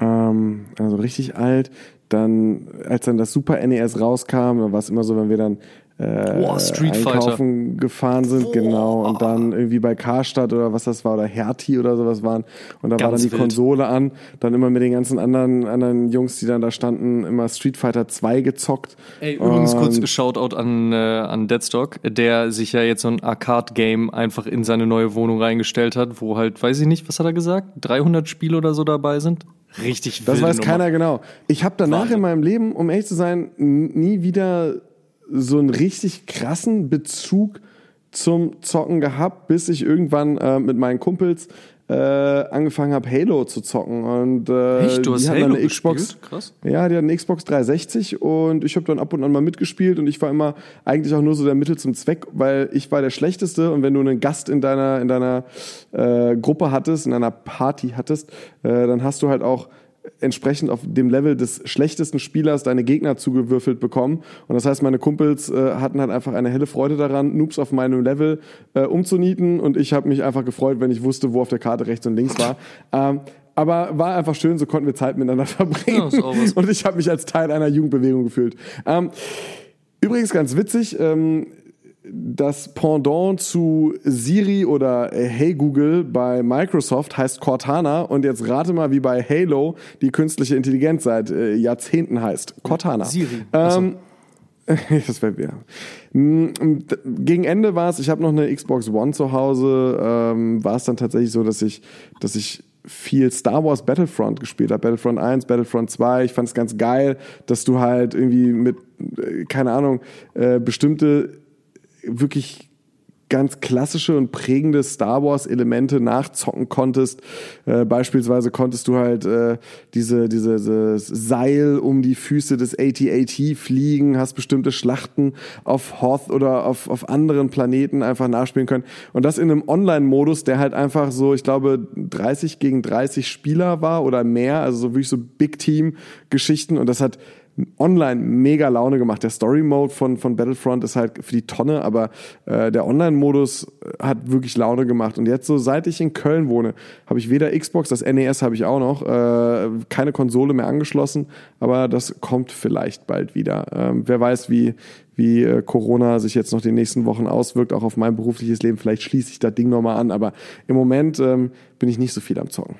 ähm, also richtig alt. Dann, als dann das Super NES rauskam, war es immer so, wenn wir dann äh, Boah, Street Fighter. einkaufen gefahren sind, genau, und dann irgendwie bei Karstadt oder was das war, oder Hertie oder sowas waren. Und da war Ganz dann die wild. Konsole an, dann immer mit den ganzen anderen, anderen Jungs, die dann da standen, immer Street Fighter 2 gezockt. Ey, übrigens Und- kurz Shoutout an, äh, an Deadstock, der sich ja jetzt so ein Arcade-Game einfach in seine neue Wohnung reingestellt hat, wo halt, weiß ich nicht, was hat er gesagt? 300 Spiele oder so dabei sind? Richtig Das weiß Nummer. keiner genau. Ich habe danach Wahnsinn. in meinem Leben, um ehrlich zu sein, nie wieder so einen richtig krassen Bezug zum Zocken gehabt, bis ich irgendwann äh, mit meinen Kumpels äh, angefangen habe, Halo zu zocken. Und, äh, Echt? Du hast Halo eine Xbox. gespielt? Krass. Ja, die hatten eine Xbox 360 und ich habe dann ab und an mal mitgespielt und ich war immer eigentlich auch nur so der Mittel zum Zweck, weil ich war der Schlechteste und wenn du einen Gast in deiner in deiner äh, Gruppe hattest, in einer Party hattest, äh, dann hast du halt auch entsprechend auf dem Level des schlechtesten Spielers deine Gegner zugewürfelt bekommen. Und das heißt, meine Kumpels äh, hatten halt einfach eine helle Freude daran, Noobs auf meinem Level äh, umzunieten. Und ich habe mich einfach gefreut, wenn ich wusste, wo auf der Karte rechts und links war. [laughs] Ähm, aber war einfach schön, so konnten wir Zeit miteinander [laughs] verbringen. Ja, und ich habe mich als Teil einer Jugendbewegung gefühlt. Ähm, übrigens ganz witzig, ähm, das Pendant zu Siri oder Hey Google bei Microsoft heißt Cortana und jetzt rate mal, wie bei Halo die künstliche Intelligenz seit äh, Jahrzehnten heißt. Cortana. Siri. Ähm, [laughs] das wäre ja. Gegen Ende war es, ich habe noch eine Xbox One zu Hause, ähm, war es dann tatsächlich so, dass ich, dass ich viel Star Wars Battlefront gespielt habe. Battlefront 1, Battlefront 2. Ich fand es ganz geil, dass du halt irgendwie mit, äh, keine Ahnung, äh, bestimmte wirklich ganz klassische und prägende Star Wars Elemente nachzocken konntest. Äh, beispielsweise konntest du halt äh, diese, diese, dieses Seil um die Füße des AT-AT fliegen, hast bestimmte Schlachten auf Hoth oder auf, auf anderen Planeten einfach nachspielen können. Und das in einem Online-Modus, der halt einfach so, ich glaube, 30 gegen 30 Spieler war oder mehr, also so wirklich so Big Team-Geschichten. Und das hat online mega Laune gemacht. Der Story Mode von, von Battlefront ist halt für die Tonne, aber äh, der Online-Modus äh, hat wirklich Laune gemacht. Und jetzt so, seit ich in Köln wohne, habe ich weder Xbox, das NES habe ich auch noch, äh, keine Konsole mehr angeschlossen, aber das kommt vielleicht bald wieder. Ähm, wer weiß, wie, wie äh, Corona sich jetzt noch die nächsten Wochen auswirkt, auch auf mein berufliches Leben. Vielleicht schließe ich das Ding nochmal an, aber im Moment ähm, bin ich nicht so viel am Zocken.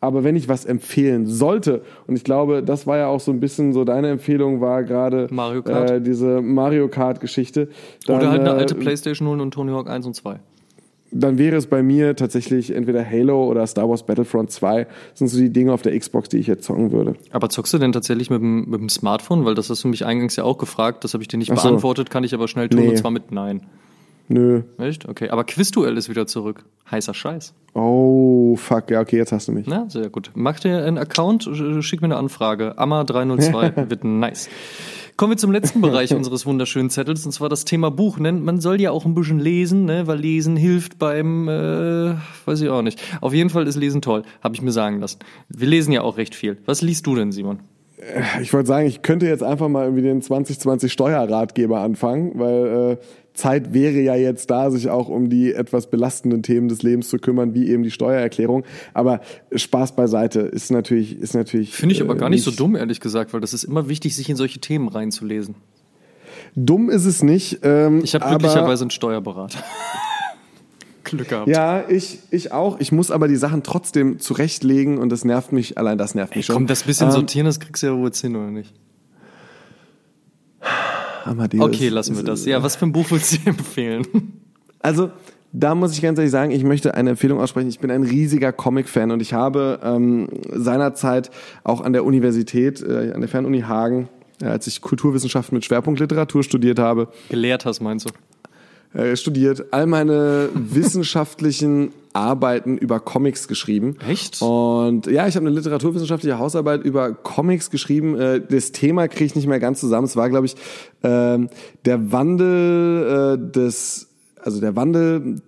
Aber wenn ich was empfehlen sollte, und ich glaube, das war ja auch so ein bisschen so deine Empfehlung, war gerade Mario Kart. Äh, diese Mario Kart-Geschichte. Oder halt eine alte äh, Playstation holen und Tony Hawk 1 und 2 dann wäre es bei mir tatsächlich entweder Halo oder Star Wars Battlefront 2. Das sind so die Dinge auf der Xbox, die ich jetzt zocken würde. Aber zockst du denn tatsächlich mit dem, mit dem Smartphone? Weil das hast du mich eingangs ja auch gefragt. Das habe ich dir nicht so. beantwortet, kann ich aber schnell tun nee. und zwar mit Nein. Nö. Echt? Okay. Aber Quizduell ist wieder zurück. Heißer Scheiß. Oh, fuck. Ja, okay, jetzt hast du mich. Na, sehr gut. Mach dir einen Account, schick mir eine Anfrage. Amma302 [laughs] wird nice. Kommen wir zum letzten Bereich [laughs] unseres wunderschönen Zettels, und zwar das Thema Buch. Man soll ja auch ein bisschen lesen, ne? weil Lesen hilft beim, äh, weiß ich auch nicht. Auf jeden Fall ist Lesen toll, habe ich mir sagen lassen. Wir lesen ja auch recht viel. Was liest du denn, Simon? Ich wollte sagen, ich könnte jetzt einfach mal irgendwie den 2020 Steuerratgeber anfangen, weil äh, Zeit wäre ja jetzt da, sich auch um die etwas belastenden Themen des Lebens zu kümmern, wie eben die Steuererklärung. Aber Spaß beiseite ist natürlich, ist natürlich. Finde ich aber gar nicht, so dumm, ehrlich gesagt, weil das ist immer wichtig, sich in solche Themen reinzulesen. Dumm ist es nicht. Ähm, ich habe glücklicherweise einen Steuerberater. [laughs] Glück gehabt. Ja, ich, ich auch. Ich muss aber die Sachen trotzdem zurechtlegen und das nervt mich, allein das nervt mich Ey, schon. Komm, das bisschen ähm, sortieren, das kriegst du ja wohl jetzt hin, oder nicht? Amadeus. Okay, lassen wir das. Ja, was für ein Buch würdest du empfehlen? Also, da muss ich ganz ehrlich sagen, ich möchte eine Empfehlung aussprechen. Ich bin ein riesiger Comic-Fan und ich habe ähm, seinerzeit auch an der Universität, äh, an der Fernuni Hagen, äh, als ich Kulturwissenschaften mit Schwerpunkt Literatur studiert habe. Gelehrt hast, meinst du? Äh, studiert, all meine [laughs] wissenschaftlichen Arbeiten über Comics geschrieben. Echt? Und ja, ich habe eine literaturwissenschaftliche Hausarbeit über Comics geschrieben. Äh, das Thema kriege ich nicht mehr ganz zusammen. Es war, glaube ich, ähm, der Wandel äh, des, also der Wandel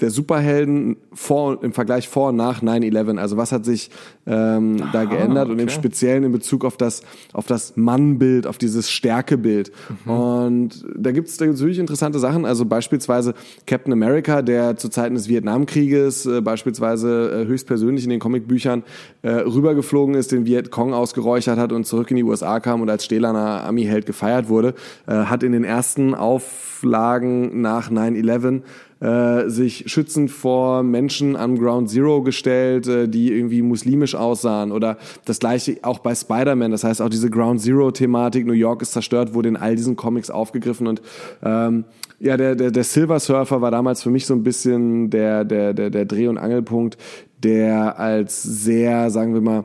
der Superhelden vor, im Vergleich vor und nach 9-11. Also was hat sich ähm, Aha, da geändert okay. und im Speziellen in Bezug auf das, auf das Mannbild, auf dieses Stärkebild. Mhm. Und da gibt es da gibt's wirklich interessante Sachen. Also beispielsweise Captain America, der zu Zeiten des Vietnamkrieges äh, beispielsweise äh, höchstpersönlich in den Comicbüchern äh, rübergeflogen ist, den Vietcong ausgeräuchert hat und zurück in die USA kam und als stählerner Ami-Held gefeiert wurde, äh, hat in den ersten Auflagen nach 9-11 äh, sich schützend vor Menschen am Ground Zero gestellt, äh, die irgendwie muslimisch aussahen. Oder das gleiche auch bei Spider-Man. Das heißt auch diese Ground Zero-Thematik, New York ist zerstört, wurde in all diesen Comics aufgegriffen. Und ähm, ja, der, der, der Silver Surfer war damals für mich so ein bisschen der, der, der, der Dreh- und Angelpunkt, der als sehr, sagen wir mal,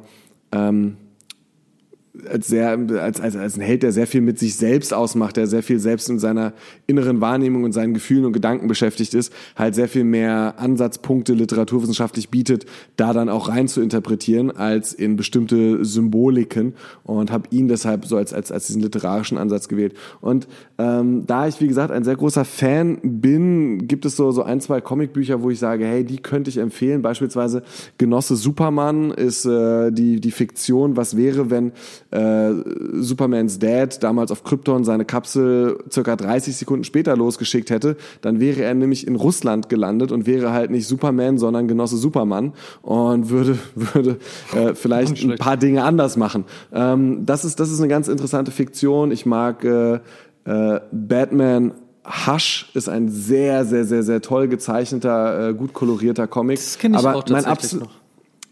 ähm, als sehr als, als, als ein Held, der sehr viel mit sich selbst ausmacht, der sehr viel selbst in seiner inneren Wahrnehmung und seinen Gefühlen und Gedanken beschäftigt ist, halt sehr viel mehr Ansatzpunkte literaturwissenschaftlich bietet, da dann auch rein zu interpretieren, als in bestimmte Symboliken und habe ihn deshalb so als, als, als diesen literarischen Ansatz gewählt. Und ähm, da ich, wie gesagt, ein sehr großer Fan bin, gibt es so, so ein, zwei Comicbücher, wo ich sage, hey, die könnte ich empfehlen. Beispielsweise Genosse Superman ist äh, die, die Fiktion, was wäre, wenn äh, Supermans Dad damals auf Krypton seine Kapsel circa 30 Sekunden später losgeschickt hätte, dann wäre er nämlich in Russland gelandet und wäre halt nicht Superman, sondern Genosse Superman und würde, [laughs] würde äh, vielleicht ein paar Dinge anders machen. Ähm, das, ist, das ist eine ganz interessante Fiktion. Ich mag äh, äh, Batman Hush ist ein sehr, sehr, sehr, sehr toll gezeichneter, äh, gut kolorierter Comic. Das kenne ich Aber auch mein, tatsächlich abs noch.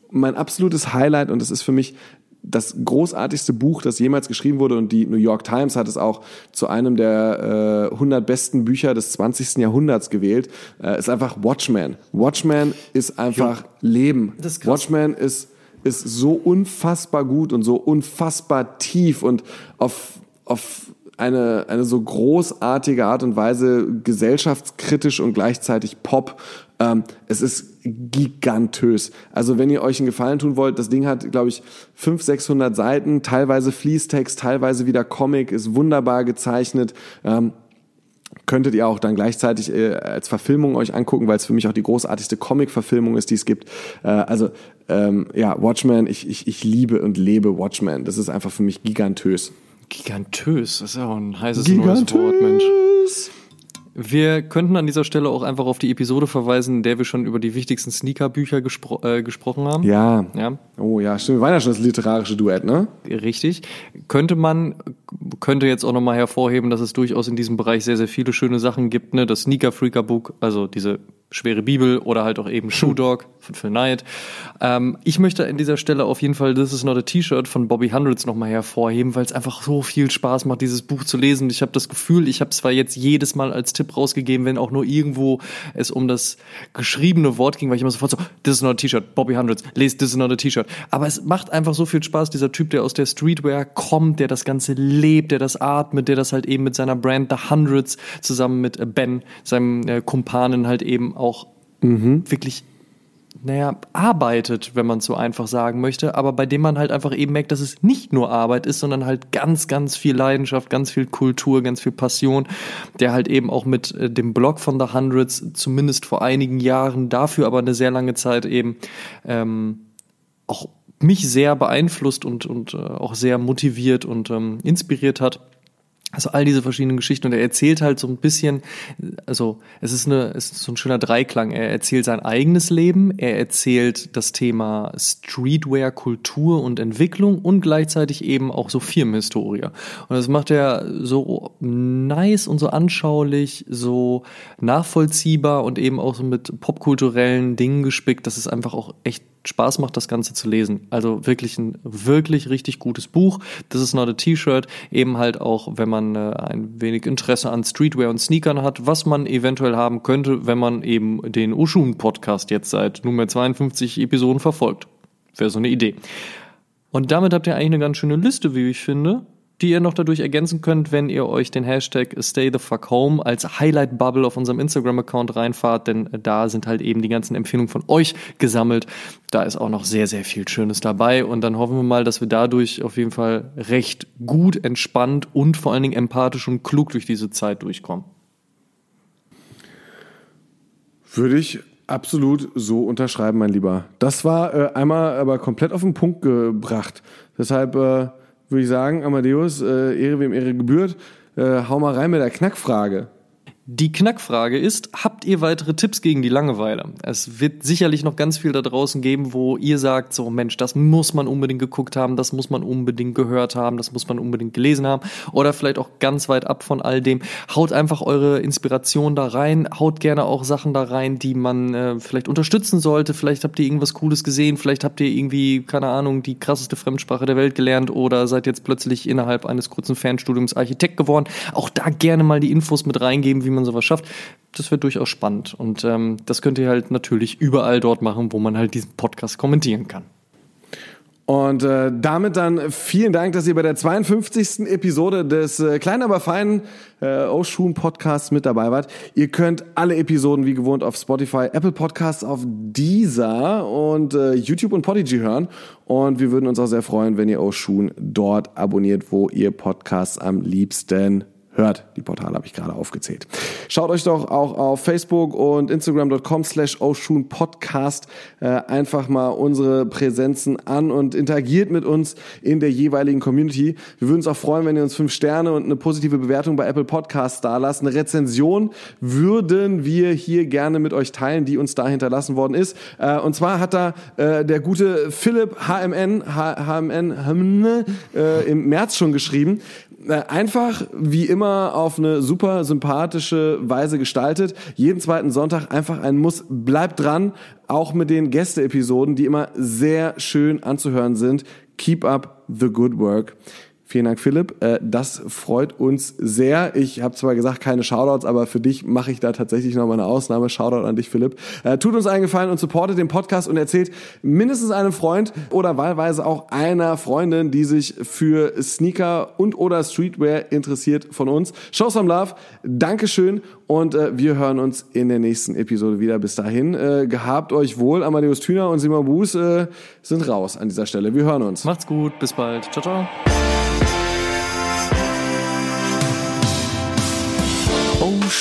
mein absolutes Highlight, und das ist für mich das großartigste Buch, das jemals geschrieben wurde, und die New York Times hat es auch zu einem der äh, 100 besten Bücher des 20. Jahrhunderts gewählt, äh, ist einfach Watchmen. Watchmen ist einfach Leben. Das ist. Watchmen ist, ist so unfassbar gut und so unfassbar tief und auf, auf eine, eine so großartige Art und Weise gesellschaftskritisch und gleichzeitig Pop. Ähm, es ist gigantös. Also wenn ihr euch einen Gefallen tun wollt, das Ding hat, glaube ich, 500, 600 Seiten, teilweise Fließtext, teilweise wieder Comic, ist wunderbar gezeichnet. Ähm, könntet ihr auch dann gleichzeitig äh, als Verfilmung euch angucken, weil es für mich auch die großartigste Comic-Verfilmung ist, die es gibt. Äh, also ähm, ja, Watchmen, ich, ich, ich liebe und lebe Watchmen. Das ist einfach für mich gigantös. Gigantös, das ist ja auch ein heißes neues Wort, Mensch. Wir könnten an dieser Stelle auch einfach auf die Episode verweisen, in der wir schon über die wichtigsten Sneaker-Bücher gespro äh, gesprochen haben. Ja. Ja, Oh ja, stimmt. Wir waren ja schon das literarische Duett, ne? richtig. Könnte man, könnte jetzt auch nochmal hervorheben, dass es durchaus in diesem Bereich sehr, sehr viele schöne Sachen gibt. Ne? Das Sneaker Freaker Book, also diese schwere Bibel oder halt auch eben Shoe Dog von Phil Knight. Ähm, ich möchte an dieser Stelle auf jeden Fall This is not a T-Shirt von Bobby Hundreds nochmal hervorheben, weil es einfach so viel Spaß macht, dieses Buch zu lesen. Ich habe das Gefühl, ich habe es zwar jetzt jedes Mal als Tipp rausgegeben, wenn auch nur irgendwo es um das geschriebene Wort ging, weil ich immer sofort so, This is not a T-Shirt, Bobby Hundreds, lest This is not a T-Shirt. Aber es macht einfach so viel Spaß, dieser Typ, der aus der Streetwear kommt, der das Ganze lebt, der das atmet, der das halt eben mit seiner Brand The Hundreds zusammen mit Ben, seinem äh, Kumpanen halt eben auch wirklich naja, arbeitet, wenn man es so einfach sagen möchte, aber bei dem man halt einfach eben merkt, dass es nicht nur Arbeit ist, sondern halt ganz, ganz viel Leidenschaft, ganz viel Kultur, ganz viel Passion, der halt eben auch mit äh, dem Blog von The Hundreds zumindest vor einigen Jahren, dafür aber eine sehr lange Zeit eben ähm, auch mich sehr beeinflusst und, und äh, auch sehr motiviert und ähm, inspiriert hat. Also all diese verschiedenen Geschichten und er erzählt halt so ein bisschen, also es ist eine, es ist so ein schöner Dreiklang. Er erzählt sein eigenes Leben, er erzählt das Thema Streetwear, Kultur und Entwicklung und gleichzeitig eben auch so Firmenhistorie. Und das macht er so nice und so anschaulich, so nachvollziehbar und eben auch so mit popkulturellen Dingen gespickt, dass es einfach auch echt Spaß macht, das Ganze zu lesen. Also wirklich ein wirklich richtig gutes Buch. Das ist not a T-Shirt. Eben halt auch, wenn man äh, ein wenig Interesse an Streetwear und Sneakern hat, was man eventuell haben könnte, wenn man eben den Oshun Podcast jetzt seit nunmehr 52 Episoden verfolgt. Wäre so eine Idee. Und damit habt ihr eigentlich eine ganz schöne Liste, wie ich finde, die ihr noch dadurch ergänzen könnt, wenn ihr euch den Hashtag Stay the Fuck Home als Highlight Bubble auf unserem Instagram-Account reinfahrt, denn da sind halt eben die ganzen Empfehlungen von euch gesammelt. Da ist auch noch sehr, sehr viel Schönes dabei und dann hoffen wir mal, dass wir dadurch auf jeden Fall recht gut, entspannt und vor allen Dingen empathisch und klug durch diese Zeit durchkommen. Würde ich absolut so unterschreiben, mein Lieber. Das war äh, einmal aber komplett auf den Punkt gebracht. Deshalb äh, würde ich sagen, Amadeus, äh, Ehre wem Ehre gebührt, äh, hau mal rein mit der Knackfrage. Die Knackfrage ist, habt ihr weitere Tipps gegen die Langeweile? Es wird sicherlich noch ganz viel da draußen geben, wo ihr sagt, so Mensch, das muss man unbedingt geguckt haben, das muss man unbedingt gehört haben, das muss man unbedingt gelesen haben oder vielleicht auch ganz weit ab von all dem. Haut einfach eure Inspiration da rein, haut gerne auch Sachen da rein, die man äh, vielleicht unterstützen sollte. Vielleicht habt ihr irgendwas Cooles gesehen, vielleicht habt ihr irgendwie, keine Ahnung, die krasseste Fremdsprache der Welt gelernt oder seid jetzt plötzlich innerhalb eines kurzen Fernstudiums Architekt geworden. Auch da gerne mal die Infos mit reingeben, wie man sowas schafft. Das wird durchaus spannend. Und ähm, das könnt ihr halt natürlich überall dort machen, wo man halt diesen Podcast kommentieren kann. Und äh, damit dann vielen Dank, dass ihr bei der 52. Episode des äh, kleinen, aber feinen äh, Oshun Podcasts mit dabei wart. Ihr könnt alle Episoden wie gewohnt auf Spotify, Apple Podcasts, auf Deezer und äh, YouTube und Podigy hören. Und wir würden uns auch sehr freuen, wenn ihr Oshun dort abonniert, wo ihr Podcasts am liebsten hört. Die Portale habe ich gerade aufgezählt. Schaut euch doch auch auf Facebook und Instagram.com slash Podcast äh, einfach mal unsere Präsenzen an und interagiert mit uns in der jeweiligen Community. Wir würden uns auch freuen, wenn ihr uns fünf Sterne und eine positive Bewertung bei Apple Podcasts da lasst. Eine Rezension würden wir hier gerne mit euch teilen, die uns da hinterlassen worden ist. Äh, und zwar hat da äh, der gute Philipp HMN, HMN, äh, im März schon geschrieben. Äh, einfach wie immer auf eine super sympathische Weise gestaltet. Jeden zweiten Sonntag einfach ein Muss. Bleibt dran, auch mit den Gäste-Episoden, die immer sehr schön anzuhören sind. Keep up the good work. Vielen Dank, Philipp. Äh, das freut uns sehr. Ich habe zwar gesagt, keine Shoutouts, aber für dich mache ich da tatsächlich nochmal eine Ausnahme. Shoutout an dich, Philipp. Äh, tut uns einen Gefallen und supportet den Podcast und erzählt mindestens einem Freund oder wahlweise auch einer Freundin, die sich für Sneaker und oder Streetwear interessiert von uns. Show some love. Dankeschön und äh, wir hören uns in der nächsten Episode wieder. Bis dahin, gehabt euch wohl. Amadeus Thüner und Simon Buß sind raus an dieser Stelle. Wir hören uns. Macht's gut. Bis bald. Ciao, ciao.